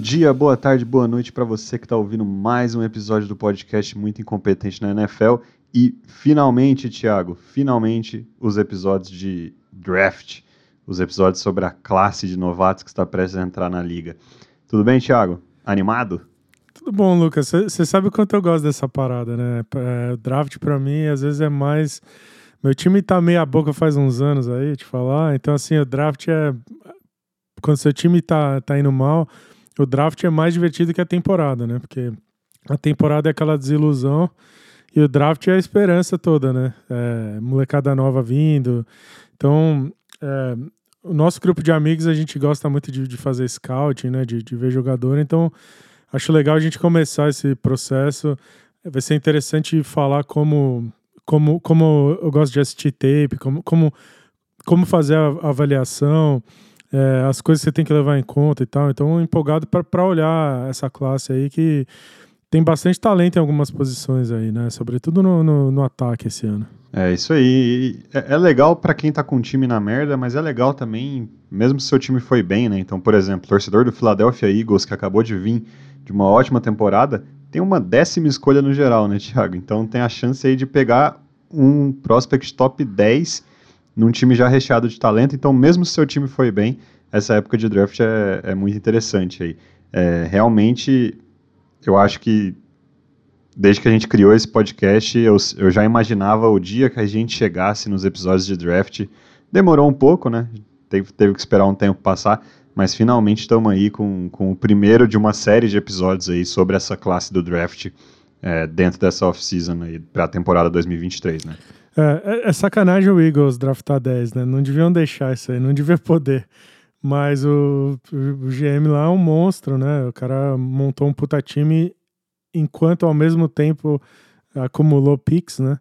Dia, boa tarde, boa noite para você que está ouvindo mais um episódio do podcast Muito Incompetente na NFL. E finalmente, Thiago, finalmente os episódios de draft, os episódios sobre a classe de novatos que está prestes a entrar na liga. Tudo bem, Thiago? Animado? Tudo bom, Lucas. Você sabe o quanto eu gosto dessa parada, né? É, draft para mim, às vezes é mais. Meu time tá meia boca faz uns anos aí, te falar. Então, assim, o draft é. Quando seu time tá, tá indo mal, o draft é mais divertido que a temporada, né? Porque a temporada é aquela desilusão e o draft é a esperança toda, né? É, molecada nova vindo. Então, é, o nosso grupo de amigos, a gente gosta muito de, de fazer scouting, né? De, de ver jogador. Então, acho legal a gente começar esse processo. Vai ser interessante falar como, como, como eu gosto de assistir tape, como, como, como fazer a avaliação é, as coisas que você tem que levar em conta e tal. Então, empolgado para olhar essa classe aí que tem bastante talento em algumas posições aí, né? Sobretudo no, no, no ataque esse ano. É isso aí. É, é legal para quem tá com o time na merda, mas é legal também, mesmo se seu time foi bem, né? Então, por exemplo, torcedor do Philadelphia Eagles, que acabou de vir de uma ótima temporada, tem uma décima escolha no geral, né, Thiago? Então tem a chance aí de pegar um prospect top 10 num time já recheado de talento. Então, mesmo se seu time foi bem, essa época de draft é, é muito interessante aí. É, realmente, eu acho que desde que a gente criou esse podcast, eu, eu já imaginava o dia que a gente chegasse nos episódios de draft. Demorou um pouco, né? Teve, teve que esperar um tempo passar, mas finalmente estamos aí com, com o primeiro de uma série de episódios aí sobre essa classe do draft é, dentro dessa off-season aí para a temporada 2023, né? É, é, é, sacanagem o Eagles draftar 10, né? Não deviam deixar isso aí, não devia poder. Mas o, o GM lá é um monstro, né? O cara montou um puta time enquanto ao mesmo tempo acumulou picks, né?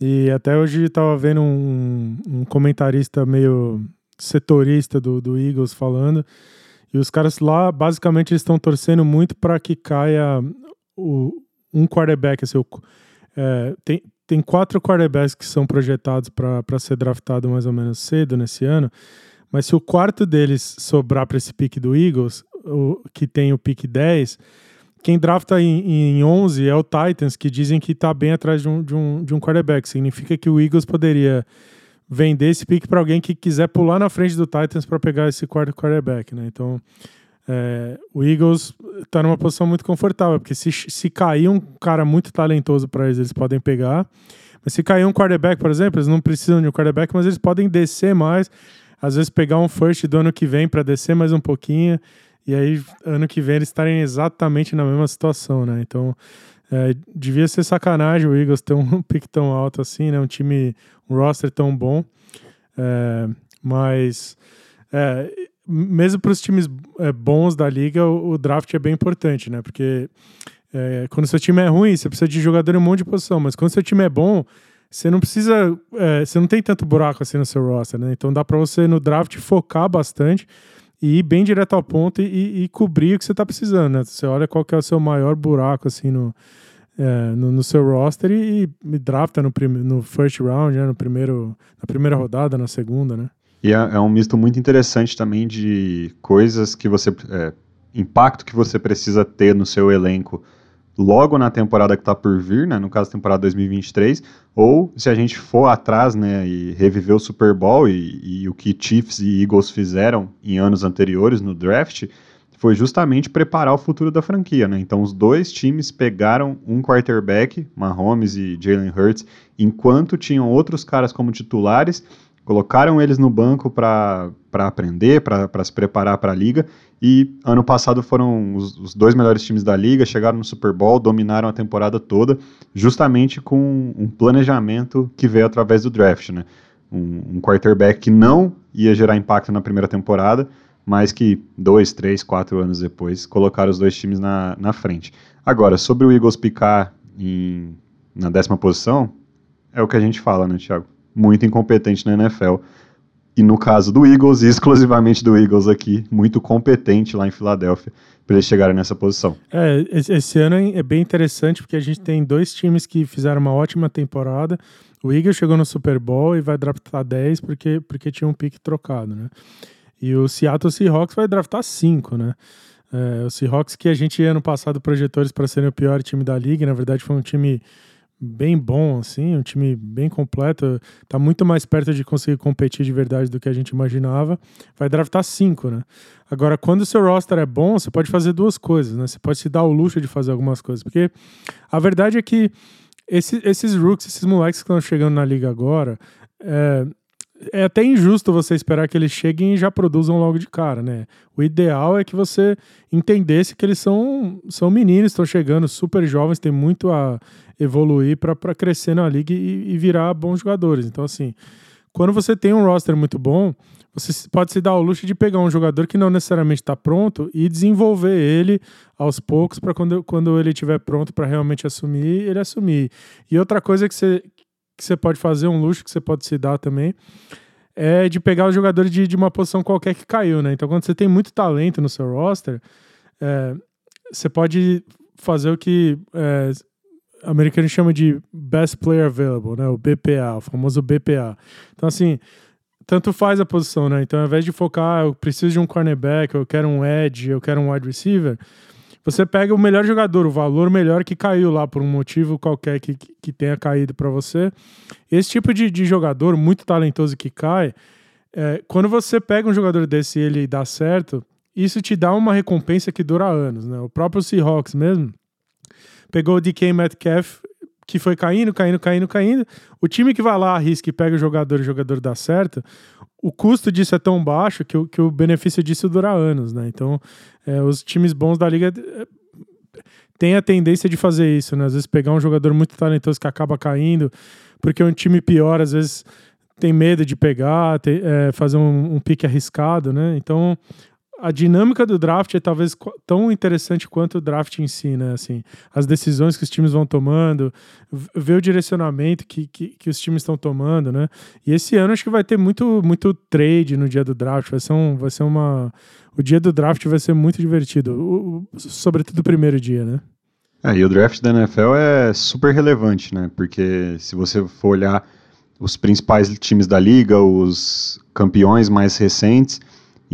E até hoje tava vendo um, um comentarista meio setorista do, do Eagles falando. E os caras lá, basicamente, estão torcendo muito para que caia o, um quarterback. Assim, o, é, tem, tem quatro quarterbacks que são projetados para ser draftado mais ou menos cedo nesse ano. Mas se o quarto deles sobrar para esse pique do Eagles, o, que tem o pique 10, quem drafta em, em 11 é o Titans, que dizem que está bem atrás de um, de, um, de um quarterback. Significa que o Eagles poderia vender esse pique para alguém que quiser pular na frente do Titans para pegar esse quarto quarterback, né? Então, é, o Eagles está numa posição muito confortável, porque se, se cair um cara muito talentoso para eles, eles podem pegar. Mas se cair um quarterback, por exemplo, eles não precisam de um quarterback, mas eles podem descer mais, às vezes pegar um first do ano que vem para descer mais um pouquinho, e aí ano que vem eles estarem exatamente na mesma situação, né? Então, é, devia ser sacanagem o Eagles ter um pick tão alto assim, né? Um time, um roster tão bom. É, mas é, mesmo para os times é, bons da liga, o, o, draft é bem importante, né? Porque é, quando seu time é ruim, você precisa de jogador em um monte de posição, mas quando seu time é bom, você não precisa, é, você não tem tanto buraco assim no seu roster, né? Então dá para você no draft focar bastante e ir bem direto ao ponto e, e cobrir o que você está precisando, né? Você olha qual que é o seu maior buraco assim no, é, no, no, seu roster e, e drafta no, no first round, né? no primeiro, na primeira rodada, na segunda, né? E é, é, um misto muito interessante também de coisas que você. É, impacto que você precisa ter no seu elenco logo na temporada que está por vir, né, no caso temporada 2023, ou se a gente for atrás né, e reviver o Super Bowl e, e, o que Chiefs e Eagles fizeram em anos anteriores no draft, foi justamente preparar o futuro da franquia. Né? Então os dois times pegaram um quarterback, Mahomes e Jalen Hurts, enquanto tinham outros caras como titulares colocaram eles no banco para aprender, para se preparar para a liga. E ano passado foram os, os, dois melhores times da liga, chegaram no Super Bowl, dominaram a temporada toda, justamente com um planejamento que veio através do draft, né? Um, um quarterback que não ia gerar impacto na primeira temporada, mas que dois, três, quatro anos depois colocaram os dois times na, na frente. Agora, sobre o Eagles picar em, na décima posição, é o que a gente fala, né, Thiago? Muito incompetente na NFL. E no caso do Eagles, exclusivamente do Eagles aqui, muito competente lá em Filadélfia para eles chegarem nessa posição. É, esse ano é bem interessante porque a gente tem dois times que fizeram uma ótima temporada. O Eagles chegou no Super Bowl e vai draftar 10 porque, porque tinha um pique trocado, né? E o Seattle Seahawks vai draftar 5, né? É, o Seahawks que a gente ano passado projetores para serem o pior time da liga, na verdade foi um time bem bom, assim, um time bem completo, tá muito mais perto de conseguir competir de verdade do que a gente imaginava. Vai draftar cinco, né? Agora, quando o seu roster é bom, você pode fazer duas coisas, né? Você pode se dar o luxo de fazer algumas coisas, porque a verdade é que esse, esses rooks, esses moleques que estão chegando na liga agora, é, é até injusto você esperar que eles cheguem e já produzam logo de cara, né? O ideal é que você entendesse que eles são, são meninos, estão chegando super jovens, tem muito a evoluir para crescer na liga e, e, virar bons jogadores. Então, assim, quando você tem um roster muito bom, você pode se dar o luxo de pegar um jogador que não necessariamente está pronto e desenvolver ele aos poucos para quando, quando ele estiver pronto para realmente assumir, ele assumir. E outra coisa que você, que você pode fazer, um luxo que você pode se dar também, é de pegar os jogadores de, de uma posição qualquer que caiu, né? Então, quando você tem muito talento no seu roster, é, você pode fazer o que é, americano chama de Best Player Available, né? O BPA, o famoso BPA. Então, assim, tanto faz a posição, né? Então, ao invés de focar, ah, eu preciso de um cornerback, eu quero um edge, eu quero um wide receiver, você pega o melhor jogador, o valor melhor que caiu lá por um motivo qualquer que, que tenha caído para você. Esse tipo de, de jogador muito talentoso que cai, é, quando você pega um jogador desse e ele dá certo, isso te dá uma recompensa que dura anos, né? O próprio Seahawks mesmo pegou o DK Metcalf, que foi caindo, caindo, caindo, caindo. O time que vai lá, arrisca e pega o jogador e o jogador dá certo, o custo disso é tão baixo que o, que o benefício disso dura anos, né? Então, é, os times bons da liga é, têm a tendência de fazer isso, né? Às vezes pegar um jogador muito talentoso que acaba caindo, porque um time pior, às vezes, tem medo de pegar, ter, é, fazer um, um pique arriscado, né? Então, a dinâmica do draft é talvez tão interessante quanto o draft em si, né? Assim, as decisões que os times vão tomando, ver o direcionamento que, que, que, os times estão tomando, né? E esse ano acho que vai ter muito, muito trade no dia do draft. Vai ser, um, vai ser uma. O dia do draft vai ser muito divertido, o, o, sobretudo o primeiro dia, né? É, e o draft da NFL é super relevante, né? Porque se você for olhar os principais times da liga, os campeões mais recentes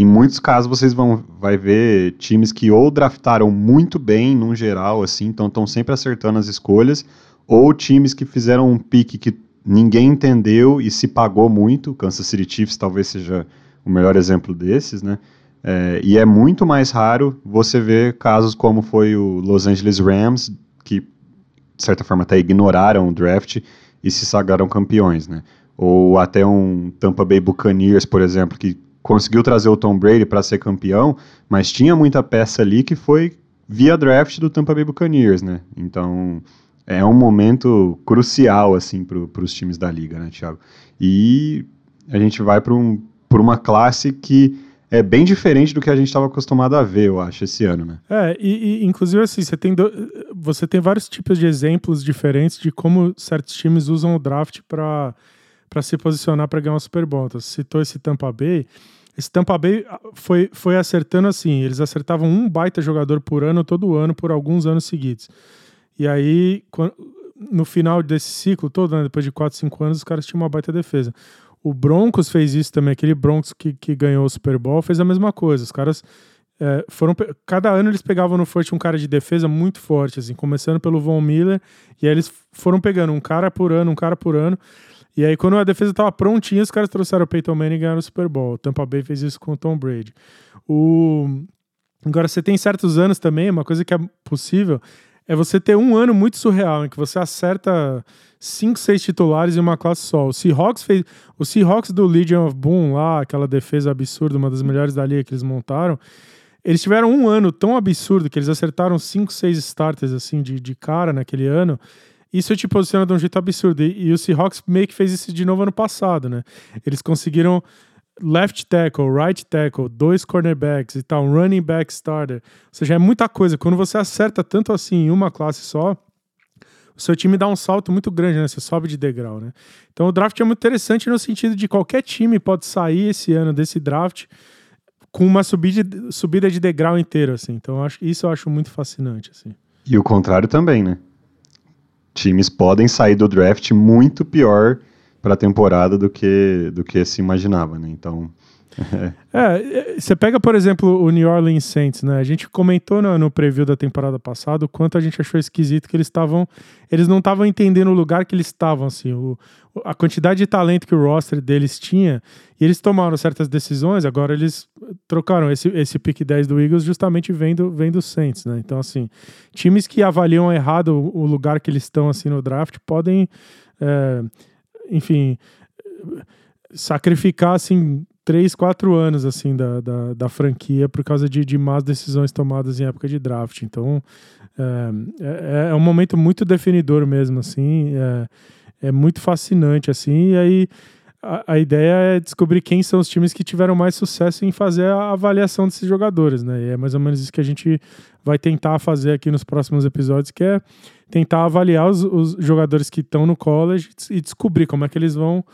em muitos casos vocês vão vai ver times que ou draftaram muito bem num geral assim, então estão sempre acertando as escolhas, ou times que fizeram um pique que ninguém entendeu e se pagou muito. Kansas City Chiefs talvez seja o melhor exemplo desses, né? É, e é muito mais raro você ver casos como foi o Los Angeles Rams, que de certa forma até ignoraram o draft e se sagraram campeões, né? Ou até um Tampa Bay Buccaneers, por exemplo, que conseguiu trazer o Tom Brady para ser campeão, mas tinha muita peça ali que foi via draft do Tampa Bay Buccaneers, né? Então é um momento crucial assim para os times da liga, né, Thiago? E a gente vai para um, uma classe que é bem diferente do que a gente estava acostumado a ver, eu acho, esse ano, né? É, e, e inclusive assim, você tem, do, você tem vários tipos de exemplos diferentes de como certos times usam o draft para se posicionar para ganhar um Super Bowl. Então, citou esse Tampa Bay. Esse Tampa Bay ah, foi, foi acertando assim, eles acertavam um baita jogador por ano, todo ano, por alguns anos seguidos. E aí, no final desse ciclo todo, né, depois de 4, 5 anos, os caras tinham uma baita defesa. O Broncos fez isso também, aquele Broncos que, que ganhou o Super Bowl fez a mesma coisa. Os caras é, foram. Cada ano eles pegavam no forte um cara de defesa muito forte, assim, começando pelo Von Miller, e aí eles foram pegando um cara por ano, um cara por ano. E aí, quando a defesa estava prontinha, os caras trouxeram o Peyton Manning e ganharam o Super Bowl. O Tampa Bay fez isso com o Tom Brady. O... Agora, você tem certos anos também, uma coisa que é possível é você ter um ano muito surreal, em que você acerta cinco, seis titulares em uma classe só. O Seahawks fez. O Seahawks do Legion of Boom lá, aquela defesa absurda, uma das melhores da liga que eles montaram. Eles tiveram um ano tão absurdo que eles acertaram cinco, seis starters assim de, de cara naquele ano isso te posiciona de um jeito absurdo. E, o Seahawks meio que fez isso de novo ano passado, né? Eles conseguiram left tackle, right tackle, dois cornerbacks e tal, um running back starter. Ou seja, é muita coisa. Quando você acerta tanto assim em uma classe só, o seu time dá um salto muito grande, né? Você sobe de degrau, né? Então o draft é muito interessante no sentido de qualquer time pode sair esse ano desse draft com uma subida, subida de degrau inteiro, assim. Então eu acho, isso eu acho muito fascinante, assim. E o contrário também, né? Times podem sair do draft muito pior para a temporada do que, do que se imaginava, né? Então, É, você pega, por exemplo, o New Orleans Saints, né? A gente comentou no, no preview da temporada passada o quanto a gente achou esquisito que eles estavam. Eles não estavam entendendo o lugar que eles estavam, assim, o, a quantidade de talento que o roster deles tinha. E eles tomaram certas decisões, agora eles trocaram esse, esse pick 10 do Eagles justamente vendo, vendo do Saints, né? Então, assim, times que avaliam errado o, o lugar que eles estão, assim, no draft podem. É, enfim sacrificar assim três, quatro anos assim da, da, da franquia por causa de, de más decisões tomadas em época de draft. Então é, é, é um momento muito definidor mesmo assim, é, é muito fascinante assim. E aí a, a, ideia é descobrir quem são os times que tiveram mais sucesso em fazer a avaliação desses jogadores, né? E é mais ou menos isso que a gente vai tentar fazer aqui nos próximos episódios, que é tentar avaliar os, os jogadores que estão no college e descobrir como é que eles vão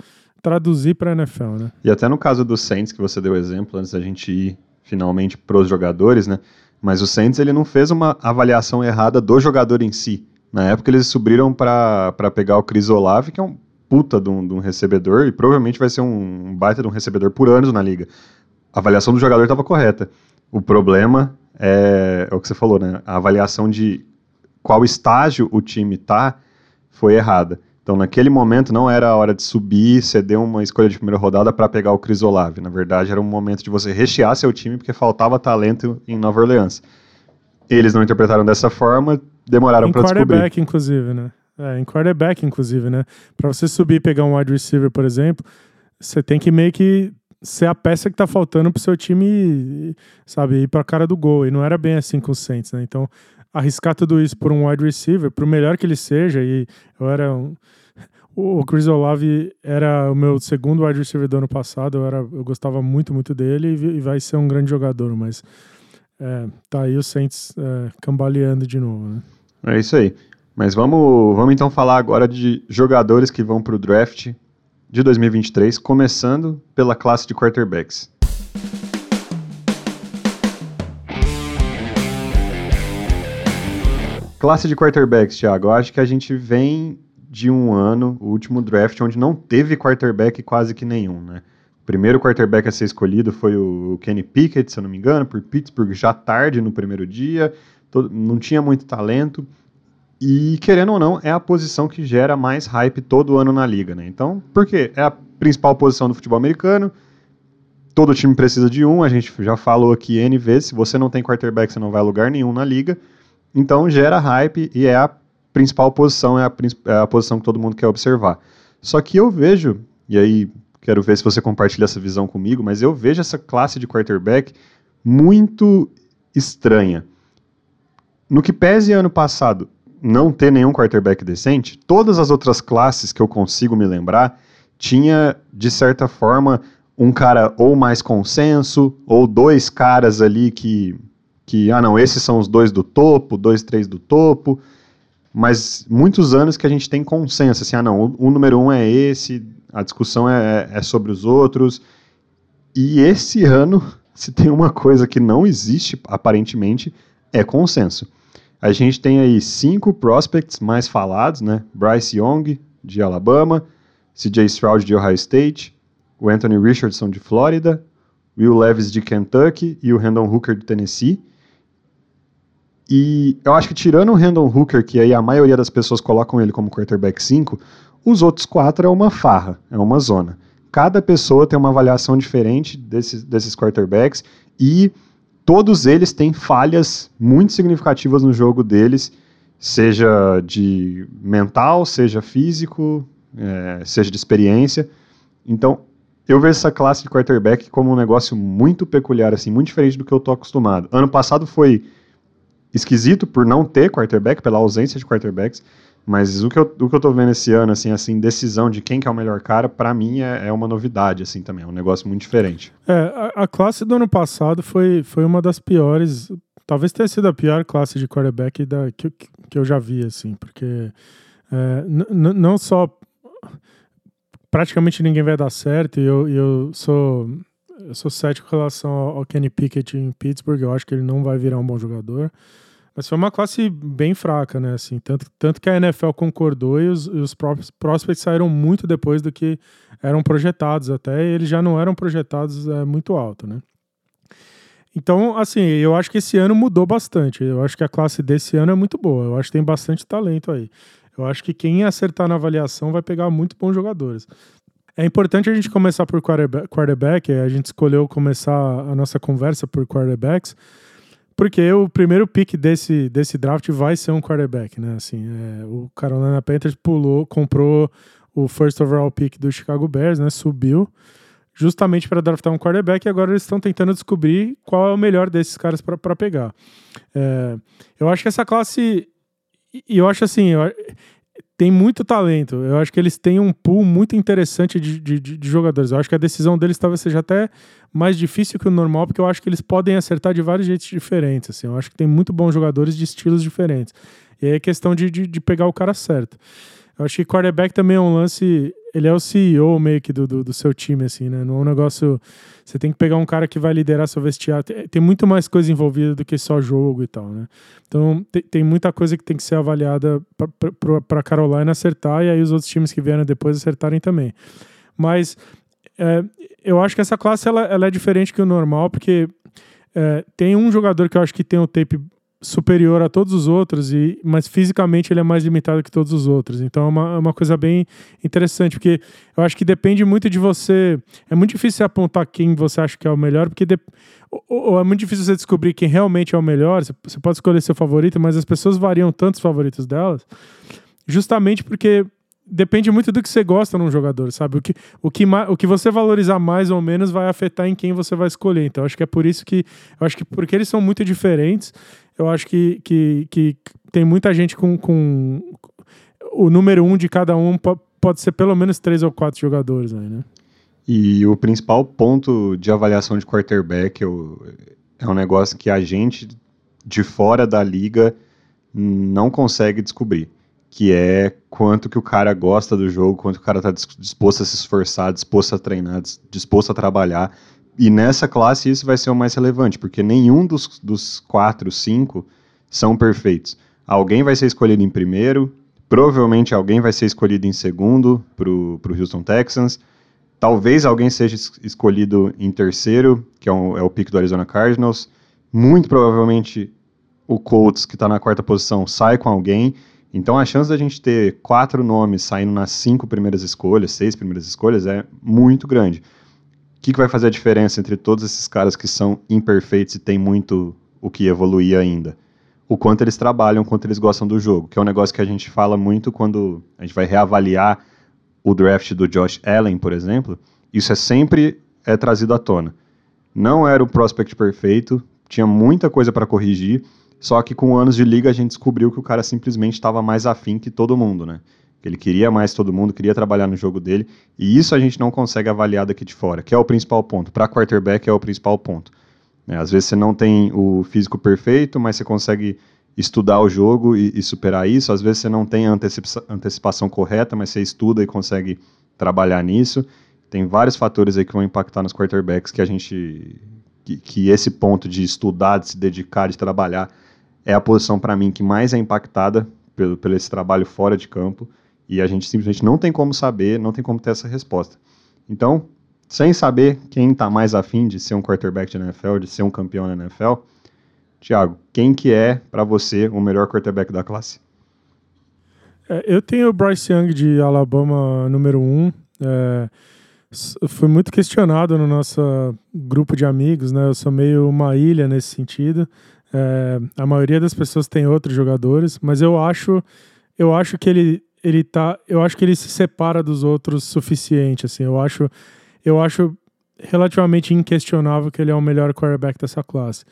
traduzir para a NFL, né? E até no caso do Saints, que você deu exemplo antes da gente ir finalmente para os jogadores, né? Mas o Saints ele não fez uma avaliação errada do jogador em si. Na época eles subiram para pegar o Chris Olave, que é um puta de um, de um, recebedor e provavelmente vai ser um, baita de um recebedor por anos na liga. A avaliação do jogador estava correta. O problema é, é, o que você falou, né? A avaliação de qual estágio o time tá foi errada. Então, naquele momento, não era a hora de subir, ceder uma escolha de primeira rodada para pegar o Crisolave. Na verdade, era um momento de você rechear seu time, porque faltava talento em Nova Orleans. Eles não interpretaram dessa forma, demoraram para descobrir. Em quarterback, inclusive, né? É, em quarterback, inclusive, né? Para você subir e pegar um wide receiver, por exemplo, você tem que meio que ser a peça que tá faltando pro seu time, sabe, ir pra cara do gol. E não era bem assim com o Saints, né? Então, arriscar tudo isso por um wide receiver, por melhor que ele seja, e eu era um, o Chris Olave era o meu segundo wide receiver do ano passado, eu, era, eu gostava muito, muito dele e, vai ser um grande jogador, mas é, tá aí o Saints é, cambaleando de novo. Né? É isso aí. Mas vamos, vamos então falar agora de jogadores que vão para o draft de 2023, começando pela classe de quarterbacks. Classe de quarterbacks, Thiago. Eu acho que a gente vem de um ano, o último draft, onde não teve quarterback quase que nenhum, né? O primeiro quarterback a ser escolhido foi o Kenny Pickett, se eu não me engano, por Pittsburgh, já tarde no primeiro dia, todo, não tinha muito talento. E, querendo ou não, é a posição que gera mais hype todo ano na liga, né? Então, por quê? É a principal posição do futebol americano, todo time precisa de um, a gente já falou aqui N vezes, se você não tem quarterback, você não vai a lugar nenhum na liga. Então gera hype e é a principal posição, é a, é a posição que todo mundo quer observar. Só que eu vejo, e aí quero ver se você compartilha essa visão comigo, mas eu vejo essa classe de quarterback muito estranha. No que pese ano passado não ter nenhum quarterback decente, todas as outras classes que eu consigo me lembrar tinha, de certa forma, um cara ou mais consenso, ou dois caras ali que que, ah, não, esses são os dois do topo, dois, três do topo, mas muitos anos que a gente tem consenso, assim, ah, não, o, o número um é esse, a discussão é, é sobre os outros, e esse ano, se tem uma coisa que não existe, aparentemente, é consenso. A gente tem aí cinco prospects mais falados, né? Bryce Young, de Alabama, CJ Stroud, de Ohio State, o Anthony Richardson, de Flórida, Will Levis, de Kentucky e o Randall Hooker, de Tennessee. E eu acho que tirando o Randall Hooker, que aí a maioria das pessoas colocam ele como quarterback 5, os outros quatro é uma farra, é uma zona. Cada pessoa tem uma avaliação diferente desses, desses quarterbacks e todos eles têm falhas muito significativas no jogo deles, seja de mental, seja físico, é, seja de experiência. Então, eu vejo essa classe de quarterback como um negócio muito peculiar, assim, muito diferente do que eu tô acostumado. Ano passado foi esquisito por não ter quarterback, pela ausência de quarterbacks, mas o que eu, o que eu tô vendo esse ano, assim, assim, decisão de quem que é o melhor cara, para mim é, é, uma novidade, assim, também, é um negócio muito diferente. É, a, a, classe do ano passado foi, foi uma das piores, talvez tenha sido a pior classe de quarterback da, que, que eu já vi, assim, porque é, não só praticamente ninguém vai dar certo, e eu, eu sou eu sou cético em relação ao Kenny Pickett em Pittsburgh, eu acho que ele não vai virar um bom jogador. Mas foi uma classe bem fraca, né? Assim, tanto, tanto que a NFL concordou e os, os prospects saíram muito depois do que eram projetados até, e eles já não eram projetados é, muito alto, né? Então, assim, eu acho que esse ano mudou bastante. Eu acho que a classe desse ano é muito boa. Eu acho que tem bastante talento aí. Eu acho que quem acertar na avaliação vai pegar muito bons jogadores. É importante a gente começar por quarterback. A gente escolheu começar a nossa conversa por quarterbacks, porque o primeiro pick desse, desse draft vai ser um quarterback, né? Assim, é, o Carolina Panthers pulou, comprou o first overall pick do Chicago Bears, né? Subiu justamente para draftar um quarterback e agora eles estão tentando descobrir qual é o melhor desses caras para pegar. É, eu acho que essa classe. E eu acho assim, tem muito talento. Eu acho que eles têm um pool muito interessante de, de, de, jogadores. Eu acho que a decisão deles talvez seja até mais difícil que o normal, porque eu acho que eles podem acertar de vários jeitos diferentes. Assim. Eu acho que tem muito bons jogadores de estilos diferentes. E aí é questão de, de, de pegar o cara certo. Eu acho que quarterback também é um lance. Ele é o CEO meio que do, do, do, seu time, assim, né? Não é um negócio. Você tem que pegar um cara que vai liderar seu vestiário. Tem, tem muito mais coisa envolvida do que só jogo e tal, né? Então tem, tem muita coisa que tem que ser avaliada para Carolina acertar e aí os outros times que vieram depois acertarem também. Mas é, eu acho que essa classe ela, ela é diferente que o normal, porque é, tem um jogador que eu acho que tem o tape superior a todos os outros, e, mas fisicamente ele é mais limitado que todos os outros. Então é uma, é uma coisa bem interessante, porque eu acho que depende muito de você. É muito difícil você apontar quem você acha que é o melhor, porque de, ou, ou, é muito difícil você descobrir quem realmente é o melhor. Você, você pode escolher seu favorito, mas as pessoas variam tanto os favoritos delas, justamente porque depende muito do que você gosta num jogador, sabe? O que, o que, o que você valorizar mais ou menos vai afetar em quem você vai escolher. Então, acho que é por isso que. Eu acho que porque eles são muito diferentes, eu acho que, que, que tem muita gente com, com. O número um de cada um pode ser pelo menos três ou quatro jogadores aí, né? E o principal ponto de avaliação de quarterback é um negócio que a gente de fora da liga não consegue descobrir que é quanto que o cara gosta do jogo, quanto o cara está disposto a se esforçar, disposto a treinar, disposto a trabalhar. E nessa classe isso vai ser o mais relevante, porque nenhum dos, dos quatro, cinco são perfeitos. Alguém vai ser escolhido em primeiro, provavelmente alguém vai ser escolhido em segundo para o Houston Texans. Talvez alguém seja escolhido em terceiro, que é, um, é o pick do Arizona Cardinals. Muito provavelmente o Colts, que está na quarta posição, sai com alguém. Então a chance da gente ter quatro nomes saindo nas cinco primeiras escolhas, seis primeiras escolhas, é muito grande. O que, que vai fazer a diferença entre todos esses caras que são imperfeitos e tem muito o que evoluir ainda? O quanto eles trabalham, o quanto eles gostam do jogo, que é um negócio que a gente fala muito quando a gente vai reavaliar o draft do Josh Allen, por exemplo. Isso é sempre é trazido à tona. Não era o prospect perfeito, tinha muita coisa para corrigir, só que com anos de liga a gente descobriu que o cara simplesmente estava mais afim que todo mundo, né? Que ele queria mais todo mundo, queria trabalhar no jogo dele. E isso a gente não consegue avaliar daqui de fora, que é o principal ponto. Para quarterback é o principal ponto. É, às vezes você não tem o físico perfeito, mas você consegue estudar o jogo e, e superar isso. Às vezes você não tem a antecipa antecipação correta, mas você estuda e consegue trabalhar nisso. Tem vários fatores aí que vão impactar nos quarterbacks que a gente. que, que esse ponto de estudar, de se dedicar, de trabalhar é a posição para mim que mais é impactada pelo, pelo esse trabalho fora de campo e a gente simplesmente não tem como saber, não tem como ter essa resposta. Então, sem saber quem está mais afim de ser um quarterback de NFL, de ser um campeão na NFL, Thiago, quem que é para você o melhor quarterback da classe? É, eu tenho o Bryce Young de Alabama número um. É, foi muito questionado no nosso grupo de amigos, né? Eu sou meio uma ilha nesse sentido. É, a maioria das pessoas tem outros jogadores, mas eu acho, eu acho que ele, ele tá, eu acho que ele se separa dos outros suficiente, assim. Eu acho, eu acho relativamente inquestionável que ele é o melhor quarterback dessa classe.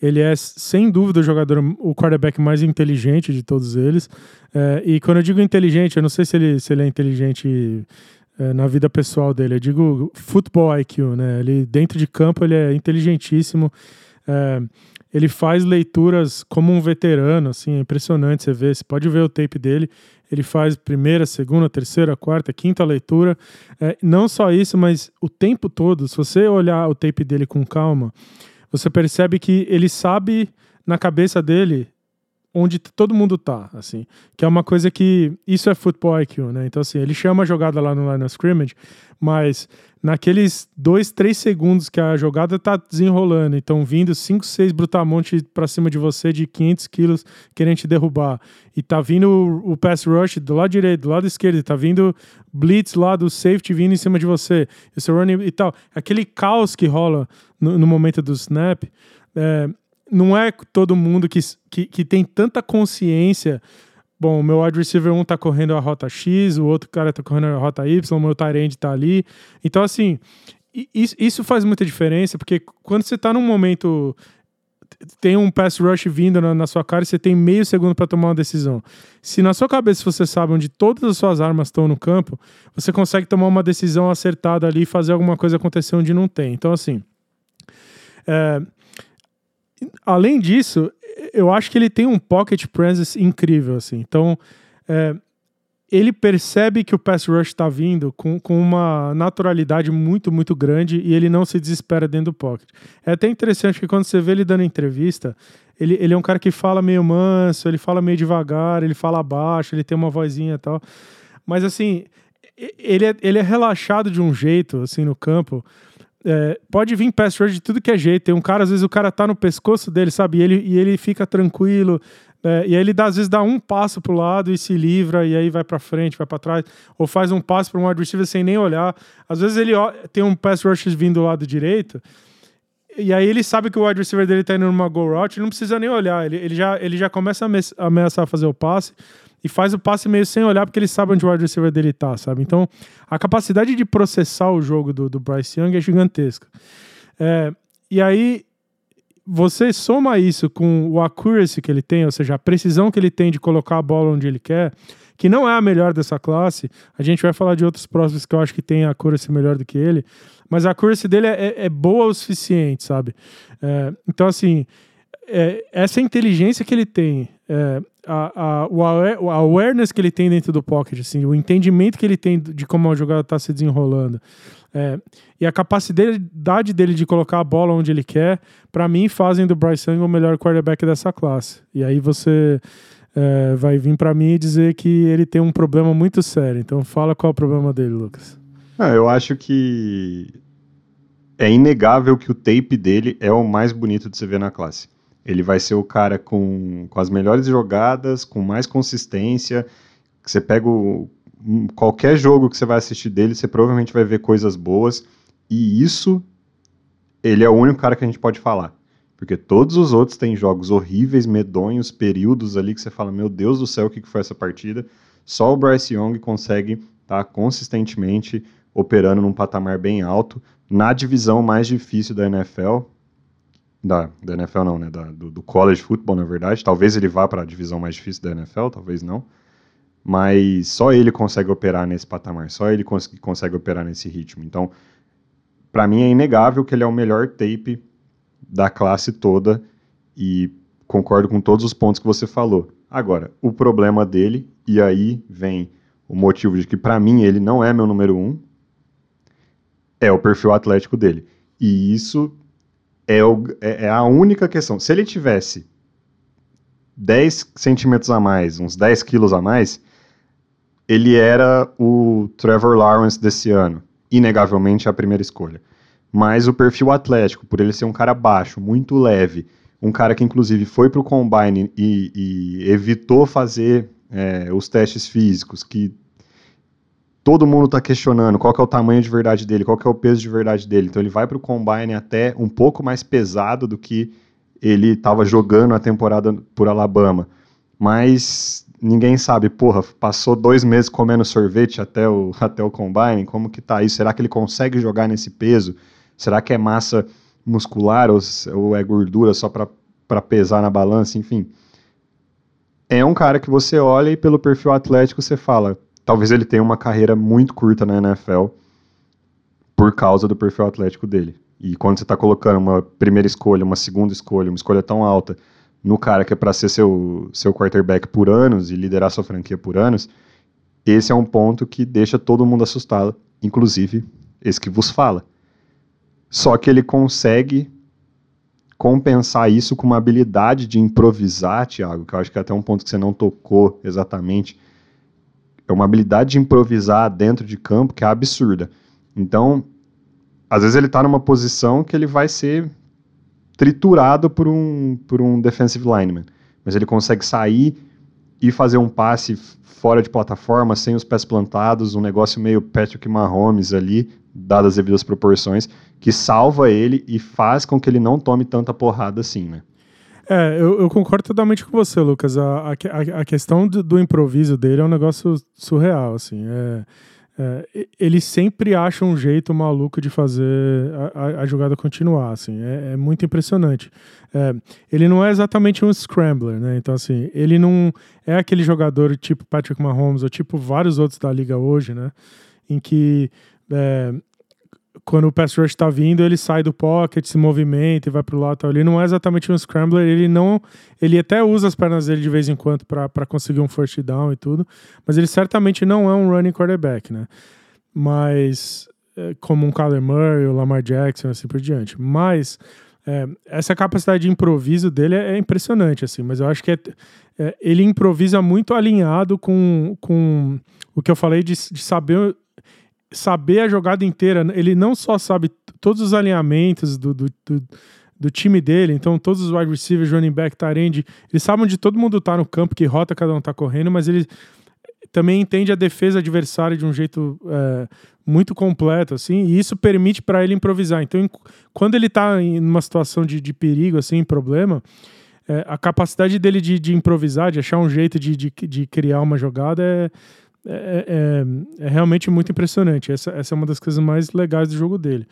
Ele é, sem dúvida, o jogador, o quarterback mais inteligente de todos eles. É, e quando eu digo inteligente, eu não sei se ele, se ele é inteligente é, na vida pessoal dele. Eu digo futebol IQ, né? Ele, dentro de campo, ele é inteligentíssimo. É, ele faz leituras como um veterano, assim, é impressionante você ver. Você pode ver o tape dele. Ele faz primeira, segunda, terceira, quarta, quinta leitura. É, não só isso, mas o tempo todo, se você olhar o tape dele com calma, você percebe que ele sabe na cabeça dele onde todo mundo tá, assim. Que é uma coisa que. Isso é futebol IQ, né? Então, assim, ele chama a jogada lá no line of scrimmage, mas naqueles dois, três segundos que a jogada tá desenrolando, então vindo cinco, seis brutamontes pra cima de você de 500 quilos querendo te derrubar, e tá vindo o, o pass rush do lado direito, do lado esquerdo, tá vindo blitz lá do safety vindo em cima de você, e seu running e tal. Aquele caos que rola no, no momento do snap, é, não é todo mundo que, que, que tem tanta consciência bom, o meu wide receiver 1 tá correndo a rota X, o outro cara tá correndo a rota Y, o meu tight tá ali. Então, assim, isso faz muita diferença, porque quando você tá num momento tem um pass rush vindo na, na, sua cara e você tem meio segundo para tomar uma decisão. Se na sua cabeça você sabe onde todas as suas armas estão no campo, você consegue tomar uma decisão acertada ali e fazer alguma coisa acontecer onde não tem. Então, assim, é, além disso, eu acho que ele tem um pocket presence incrível, assim. Então, é, ele percebe que o pass rush está vindo com, com uma naturalidade muito, muito grande e ele não se desespera dentro do pocket. É até interessante que quando você vê ele dando entrevista, ele, ele é um cara que fala meio manso, ele fala meio devagar, ele fala baixo, ele tem uma vozinha e tal. Mas, assim, ele é, ele é relaxado de um jeito, assim, no campo, é, pode vir pass rush de tudo que é jeito. Tem um cara, às vezes o cara tá no pescoço dele, sabe? E ele, e ele fica tranquilo. É, e aí ele dá, às vezes dá um passo pro lado e se livra, e aí vai para frente, vai para trás, ou faz um passo para um wide receiver sem nem olhar. Às vezes ele ó, tem um pass rush vindo do lado direito, e aí ele sabe que o wide receiver dele tá indo numa go route, ele não precisa nem olhar, ele, ele, já, ele já começa a ameaçar fazer o passe e faz o passe meio sem olhar, porque ele sabe onde o wide receiver dele tá, sabe? Então, a capacidade de processar o jogo do, do Bryce Young é gigantesca. É, e aí, você soma isso com o accuracy que ele tem, ou seja, a precisão que ele tem de colocar a bola onde ele quer, que não é a melhor dessa classe. A gente vai falar de outros próximos que eu acho que tem a accuracy melhor do que ele, mas a accuracy dele é, é, é boa o suficiente, sabe? É, então, assim, é, essa inteligência que ele tem, é, a, a, o awareness que ele tem dentro do pocket, assim, o entendimento que ele tem de como a jogada está se desenrolando, é, e a capacidade dele de colocar a bola onde ele quer, para mim fazem do Bryce Young o melhor quarterback dessa classe. E aí você é, vai vir para mim e dizer que ele tem um problema muito sério. Então fala qual é o problema dele, Lucas. Ah, eu acho que é inegável que o tape dele é o mais bonito de se ver na classe. Ele vai ser o cara com, com as melhores jogadas, com mais consistência. Você pega o, qualquer jogo que você vai assistir dele, você provavelmente vai ver coisas boas. E isso, ele é o único cara que a gente pode falar. Porque todos os outros têm jogos horríveis, medonhos, períodos ali que você fala, meu Deus do céu, o que foi essa partida? Só o Bryce Young consegue estar tá, consistentemente operando num patamar bem alto na divisão mais difícil da NFL, da, da NFL não, né? Da, do, do, college football, na verdade. Talvez ele vá para a divisão mais difícil da NFL, talvez não. Mas só ele consegue operar nesse patamar, só ele cons consegue operar nesse ritmo. Então, para mim é inegável que ele é o melhor tape da classe toda e concordo com todos os pontos que você falou. Agora, o problema dele, e aí vem o motivo de que para mim ele não é meu número um, é o perfil atlético dele. E isso é, o, é, é a única questão. Se ele tivesse 10 centímetros a mais, uns 10 quilos a mais, ele era o Trevor Lawrence desse ano. Inegavelmente a primeira escolha. Mas o perfil atlético, por ele ser um cara baixo, muito leve, um cara que inclusive foi para o combine e, e, evitou fazer é, os testes físicos, que todo mundo está questionando qual é o tamanho de verdade dele, qual é o peso de verdade dele. Então ele vai para o combine até um pouco mais pesado do que ele estava jogando a temporada por Alabama. Mas ninguém sabe, porra, passou dois meses comendo sorvete até o, até o combine, como que tá isso? Será que ele consegue jogar nesse peso? Será que é massa muscular ou, ou é gordura só para pesar na balança? Enfim. É um cara que você olha e pelo perfil atlético você fala, talvez ele tenha uma carreira muito curta na NFL por causa do perfil atlético dele. E quando você está colocando uma primeira escolha, uma segunda escolha, uma escolha tão alta no cara que é para ser seu, seu quarterback por anos e liderar sua franquia por anos, esse é um ponto que deixa todo mundo assustado, inclusive esse que vos fala. Só que ele consegue compensar isso com uma habilidade de improvisar, Thiago, que eu acho que é até um ponto que você não tocou exatamente. É uma habilidade de improvisar dentro de campo que é absurda. Então, às vezes ele está numa posição que ele vai ser triturado por um, por um defensive lineman, mas ele consegue sair e fazer um passe fora de plataforma, sem os pés plantados, um negócio meio Patrick Mahomes ali, dadas as devidas proporções, que salva ele e faz com que ele não tome tanta porrada assim, né? É, eu, eu concordo totalmente com você, Lucas. A, a, a questão do, do, improviso dele é um negócio surreal, assim. É, é, ele sempre acha um jeito maluco de fazer a, a jogada continuar, assim. É, é muito impressionante. É, ele não é exatamente um scrambler, né? Então, assim, ele não é aquele jogador tipo Patrick Mahomes ou tipo vários outros da liga hoje, né? Em que é, quando o pass rush está vindo, ele sai do pocket, se movimenta e vai pro lado. Ele não é exatamente um scrambler, ele não. Ele até usa as pernas dele de vez em quando para conseguir um first down e tudo, mas ele certamente não é um running quarterback, né? Mas. É, como um Kyler Murray, o Lamar Jackson, assim por diante. Mas. É, essa capacidade de improviso dele é, é, impressionante, assim, mas eu acho que é, é, ele improvisa muito alinhado com, com o que eu falei de, de saber saber a jogada inteira. Ele não só sabe todos os alinhamentos do, do, do, do time dele, então todos os wide receivers, running back, tarend, eles sabem onde todo mundo tá no campo, que rota cada um tá correndo, mas ele também entende a defesa adversária de um jeito é, muito completo, assim, e isso permite para ele improvisar. Então, quando ele tá em uma situação de, de perigo, assim, problema, é, a capacidade dele de, de, improvisar, de achar um jeito de, de, de criar uma jogada é é, é, é, realmente muito impressionante. Essa, essa é uma das coisas mais legais do jogo dele.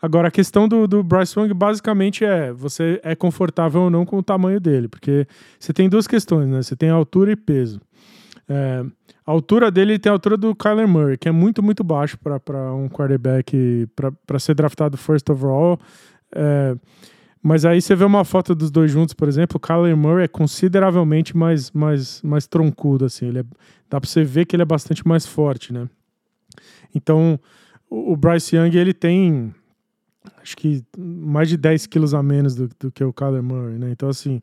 Agora, a questão do, do Bryce Young basicamente é: você é confortável ou não com o tamanho dele, porque você tem duas questões, né? Você tem altura e peso. É, a altura dele tem a altura do Kyler Murray, que é muito, muito baixo para um quarterback, para ser draftado first overall. É, mas aí você vê uma foto dos dois juntos, por exemplo, o Kyler Murray é consideravelmente mais, mais, mais troncudo, assim. Ele é, dá pra você ver que ele é bastante mais forte, né? Então, o, o Bryce Young, ele tem acho que mais de 10 quilos a menos do, do que o Kyler Murray, né? Então, assim,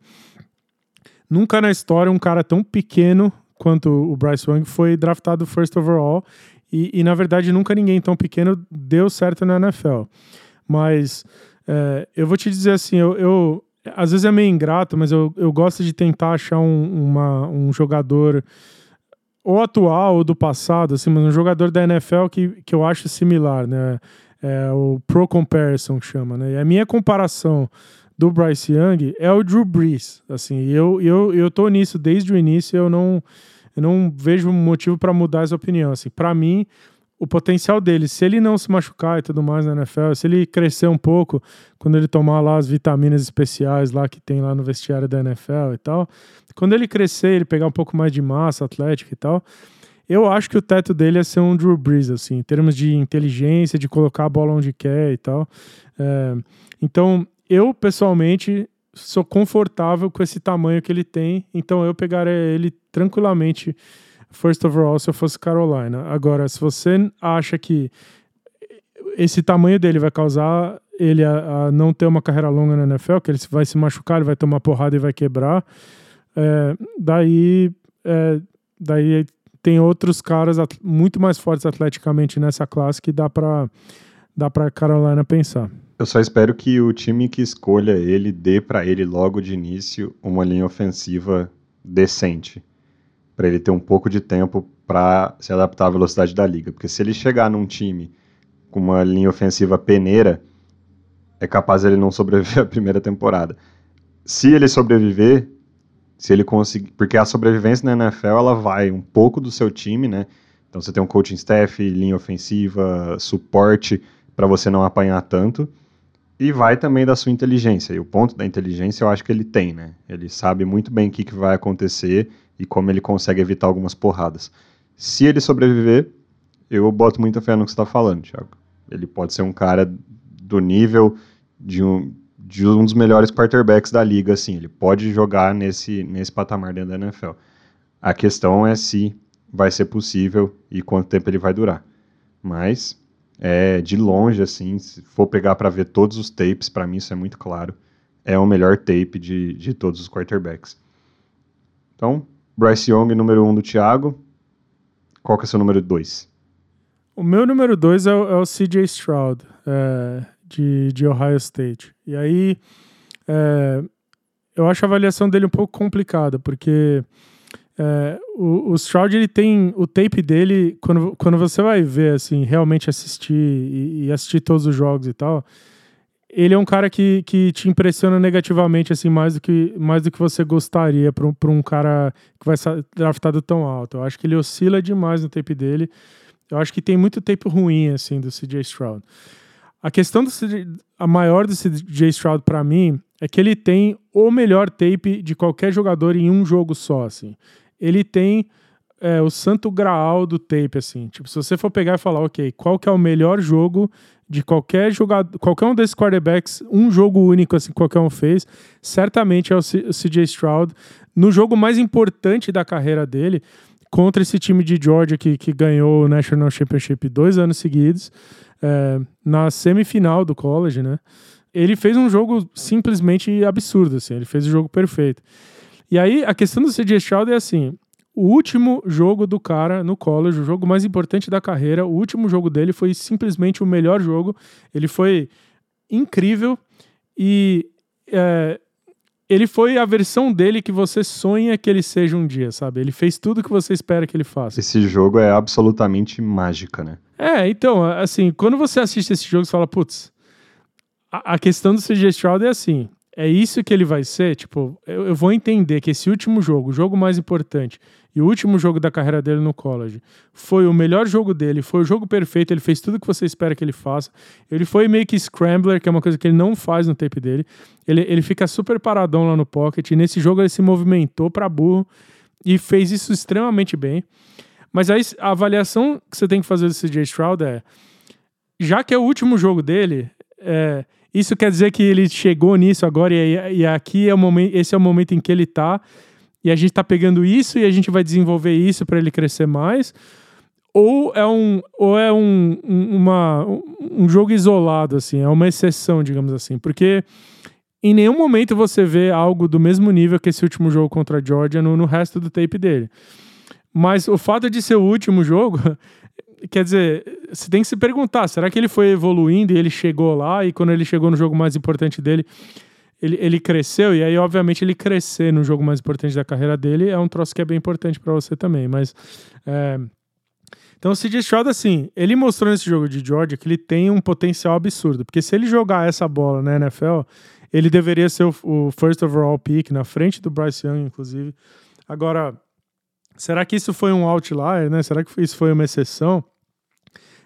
nunca na história um cara tão pequeno quanto o Bryce Young foi draftado first overall e, e na verdade, nunca ninguém tão pequeno deu certo na NFL. Mas é, eu vou te dizer assim, eu, eu, às vezes é meio ingrato, mas eu, eu gosto de tentar achar um, uma, um jogador ou atual ou do passado, assim, mas um jogador da NFL que, que eu acho similar, né? É o Pro Comparison que chama, né? E a minha comparação do Bryce Young é o Drew Brees, assim, eu, eu, eu tô nisso desde o início, eu não, eu não vejo motivo para mudar essa opinião, assim, para mim o potencial dele, se ele não se machucar e tudo mais na NFL, se ele crescer um pouco, quando ele tomar lá as vitaminas especiais lá que tem lá no vestiário da NFL e tal, quando ele crescer, ele pegar um pouco mais de massa atlética e tal, eu acho que o teto dele é ser um Drew Brees, assim, em termos de inteligência, de colocar a bola onde quer e tal. É, então, eu pessoalmente sou confortável com esse tamanho que ele tem, então eu pegaria ele tranquilamente first overall se eu fosse Carolina. Agora, se você acha que esse tamanho dele vai causar ele a, a, não ter uma carreira longa na NFL, que ele vai se machucar, ele vai tomar porrada e vai quebrar, é, daí, é, daí tem outros caras muito mais fortes atleticamente nessa classe que dá para dá para Carolina pensar. Eu só espero que o time que escolha ele dê para ele logo de início uma linha ofensiva decente para ele ter um pouco de tempo para se adaptar à velocidade da liga. Porque se ele chegar num time com uma linha ofensiva peneira, é capaz ele não sobreviver à primeira temporada. Se ele sobreviver, se ele conseguir, porque a sobrevivência na NFL ela vai um pouco do seu time, né? Então você tem um coaching staff, linha ofensiva, suporte para você não apanhar tanto. E vai também da sua inteligência. E o ponto da inteligência eu acho que ele tem, né? Ele sabe muito bem o que, que vai acontecer e como ele consegue evitar algumas porradas. Se ele sobreviver, eu boto muita fé no que você está falando, Thiago. Ele pode ser um cara do nível de um, de um dos melhores quarterbacks da liga, assim. Ele pode jogar nesse, nesse patamar dentro da NFL. A questão é se vai ser possível e quanto tempo ele vai durar. Mas, é, de longe, assim, se for pegar para ver todos os tapes, para mim isso é muito claro. é o melhor tape de, de todos os quarterbacks. Então, Bryce Young, número 1 um do Thiago. Qual que é o seu número 2? O meu número 2 é, é, o CJ Stroud, é, de, de Ohio State. E aí, é, eu acho a avaliação dele um pouco complicada, porque é, o, o Stroud ele tem o tape dele quando, quando você vai ver assim realmente assistir e, e, assistir todos os jogos e tal ele é um cara que, que te impressiona negativamente assim mais do que mais do que você gostaria para um, um cara que vai ser draftado tão alto. Eu acho que ele oscila demais no tape dele. Eu acho que tem muito tape ruim assim do CJ Stroud. A questão do CJ, a maior do CJ Stroud para mim é que ele tem o melhor tape de qualquer jogador em um jogo só assim ele tem é, o santo graal do tape, assim. Tipo, se você for pegar e falar, ok, qual que é o melhor jogo de qualquer jogador, qualquer um desses quarterbacks, um jogo único, assim, qualquer um fez, certamente é o, o CJ Stroud. No jogo mais importante da carreira dele, contra esse time de Georgia que, que ganhou o National Championship dois anos seguidos, é, na semifinal do college, né? Ele fez um jogo simplesmente absurdo, assim. Ele fez o jogo perfeito. E aí, a questão do CJ Stroud é assim: o último jogo do cara no college, o jogo mais importante da carreira, o último jogo dele foi simplesmente o melhor jogo. Ele foi incrível e é, ele foi a versão dele que você sonha que ele seja um dia, sabe? Ele fez tudo que você espera que ele faça. Esse jogo é absolutamente mágica, né? É, então, assim, quando você assiste esse jogo, você fala, putz, a, a questão do CJ Stroud é assim, é isso que ele vai ser, tipo, eu, eu, vou entender que esse último jogo, o jogo mais importante, e o último jogo da carreira dele no college, foi o melhor jogo dele, foi o jogo perfeito, ele fez tudo que você espera que ele faça. Ele foi meio que scrambler, que é uma coisa que ele não faz no tape dele. Ele, ele fica super paradão lá no pocket, e nesse jogo ele se movimentou para burro e fez isso extremamente bem. Mas aí a avaliação que você tem que fazer do CJ Stroud é, já que é o último jogo dele, é isso quer dizer que ele chegou nisso agora e, e aqui é o momento, esse é o momento em que ele está e a gente está pegando isso e a gente vai desenvolver isso para ele crescer mais. Ou é um ou é um, uma, um jogo isolado assim é uma exceção digamos assim. Porque em nenhum momento você vê algo do mesmo nível que esse último jogo contra a Georgia no, no resto do tape dele. Mas o fato de ser o último jogo quer dizer, você tem que se perguntar: será que ele foi evoluindo e ele chegou lá? E quando ele chegou no jogo mais importante dele, ele, ele cresceu? E aí, obviamente, ele crescer no jogo mais importante da carreira dele é um troço que é bem importante para você também. Mas. É... Então, o CJ Stroud, assim, ele mostrou nesse jogo de Georgia que ele tem um potencial absurdo. Porque se ele jogar essa bola na NFL, ele deveria ser o, o first overall pick, na frente do Bryce Young, inclusive. Agora, será que isso foi um outlier, né? Será que isso foi uma exceção?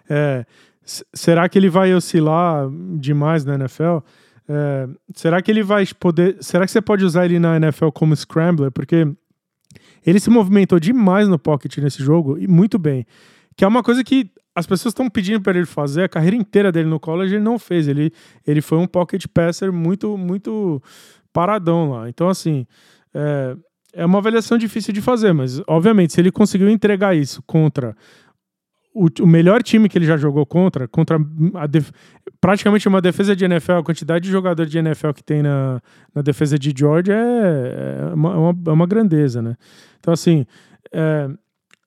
É, será que ele vai oscilar demais na NFL? É, será que ele vai poder. Será que você pode usar ele na NFL como scrambler? Porque ele se movimentou demais no pocket nesse jogo e muito bem. Que é uma coisa que as pessoas estão pedindo para ele fazer. A carreira inteira dele no college ele não fez. Ele, ele foi um pocket passer muito, muito paradão lá. Então, assim. É, é uma avaliação difícil de fazer, mas obviamente, se ele conseguiu entregar isso contra o, o, melhor time que ele já jogou contra, contra def, praticamente uma defesa de NFL, a quantidade de jogador de NFL que tem na, na defesa de Georgia é, é, uma, é uma, é uma grandeza, né? Então, assim, é,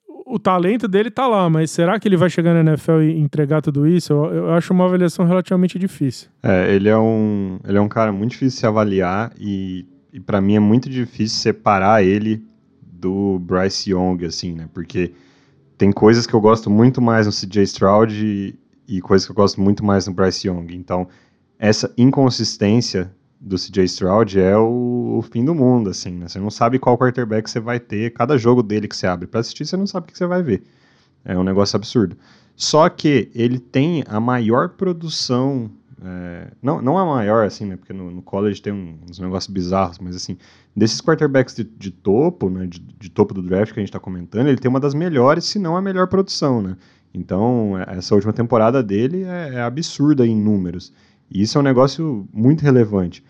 o talento dele tá lá, mas será que ele vai chegar na NFL e entregar tudo isso? Eu, eu acho uma avaliação relativamente difícil. É, ele é um, ele é um cara muito difícil de avaliar e, e para mim é muito difícil separar ele do Bryce Young, assim, né? Porque tem coisas que eu gosto muito mais no CJ Stroud e, e coisas que eu gosto muito mais no Bryce Young. Então, essa inconsistência do CJ Stroud é o, o, fim do mundo, assim, né? Você não sabe qual quarterback você vai ter, cada jogo dele que você abre para assistir, você não sabe o que você vai ver. É um negócio absurdo. Só que ele tem a maior produção é, não, não a maior, assim, né? Porque no, no college tem uns negócios bizarros, mas assim, desses quarterbacks de, de topo, né? De, de, topo do draft que a gente está comentando, ele tem uma das melhores, se não a melhor produção, né? Então, essa última temporada dele é, é absurda em números. E isso é um negócio muito relevante.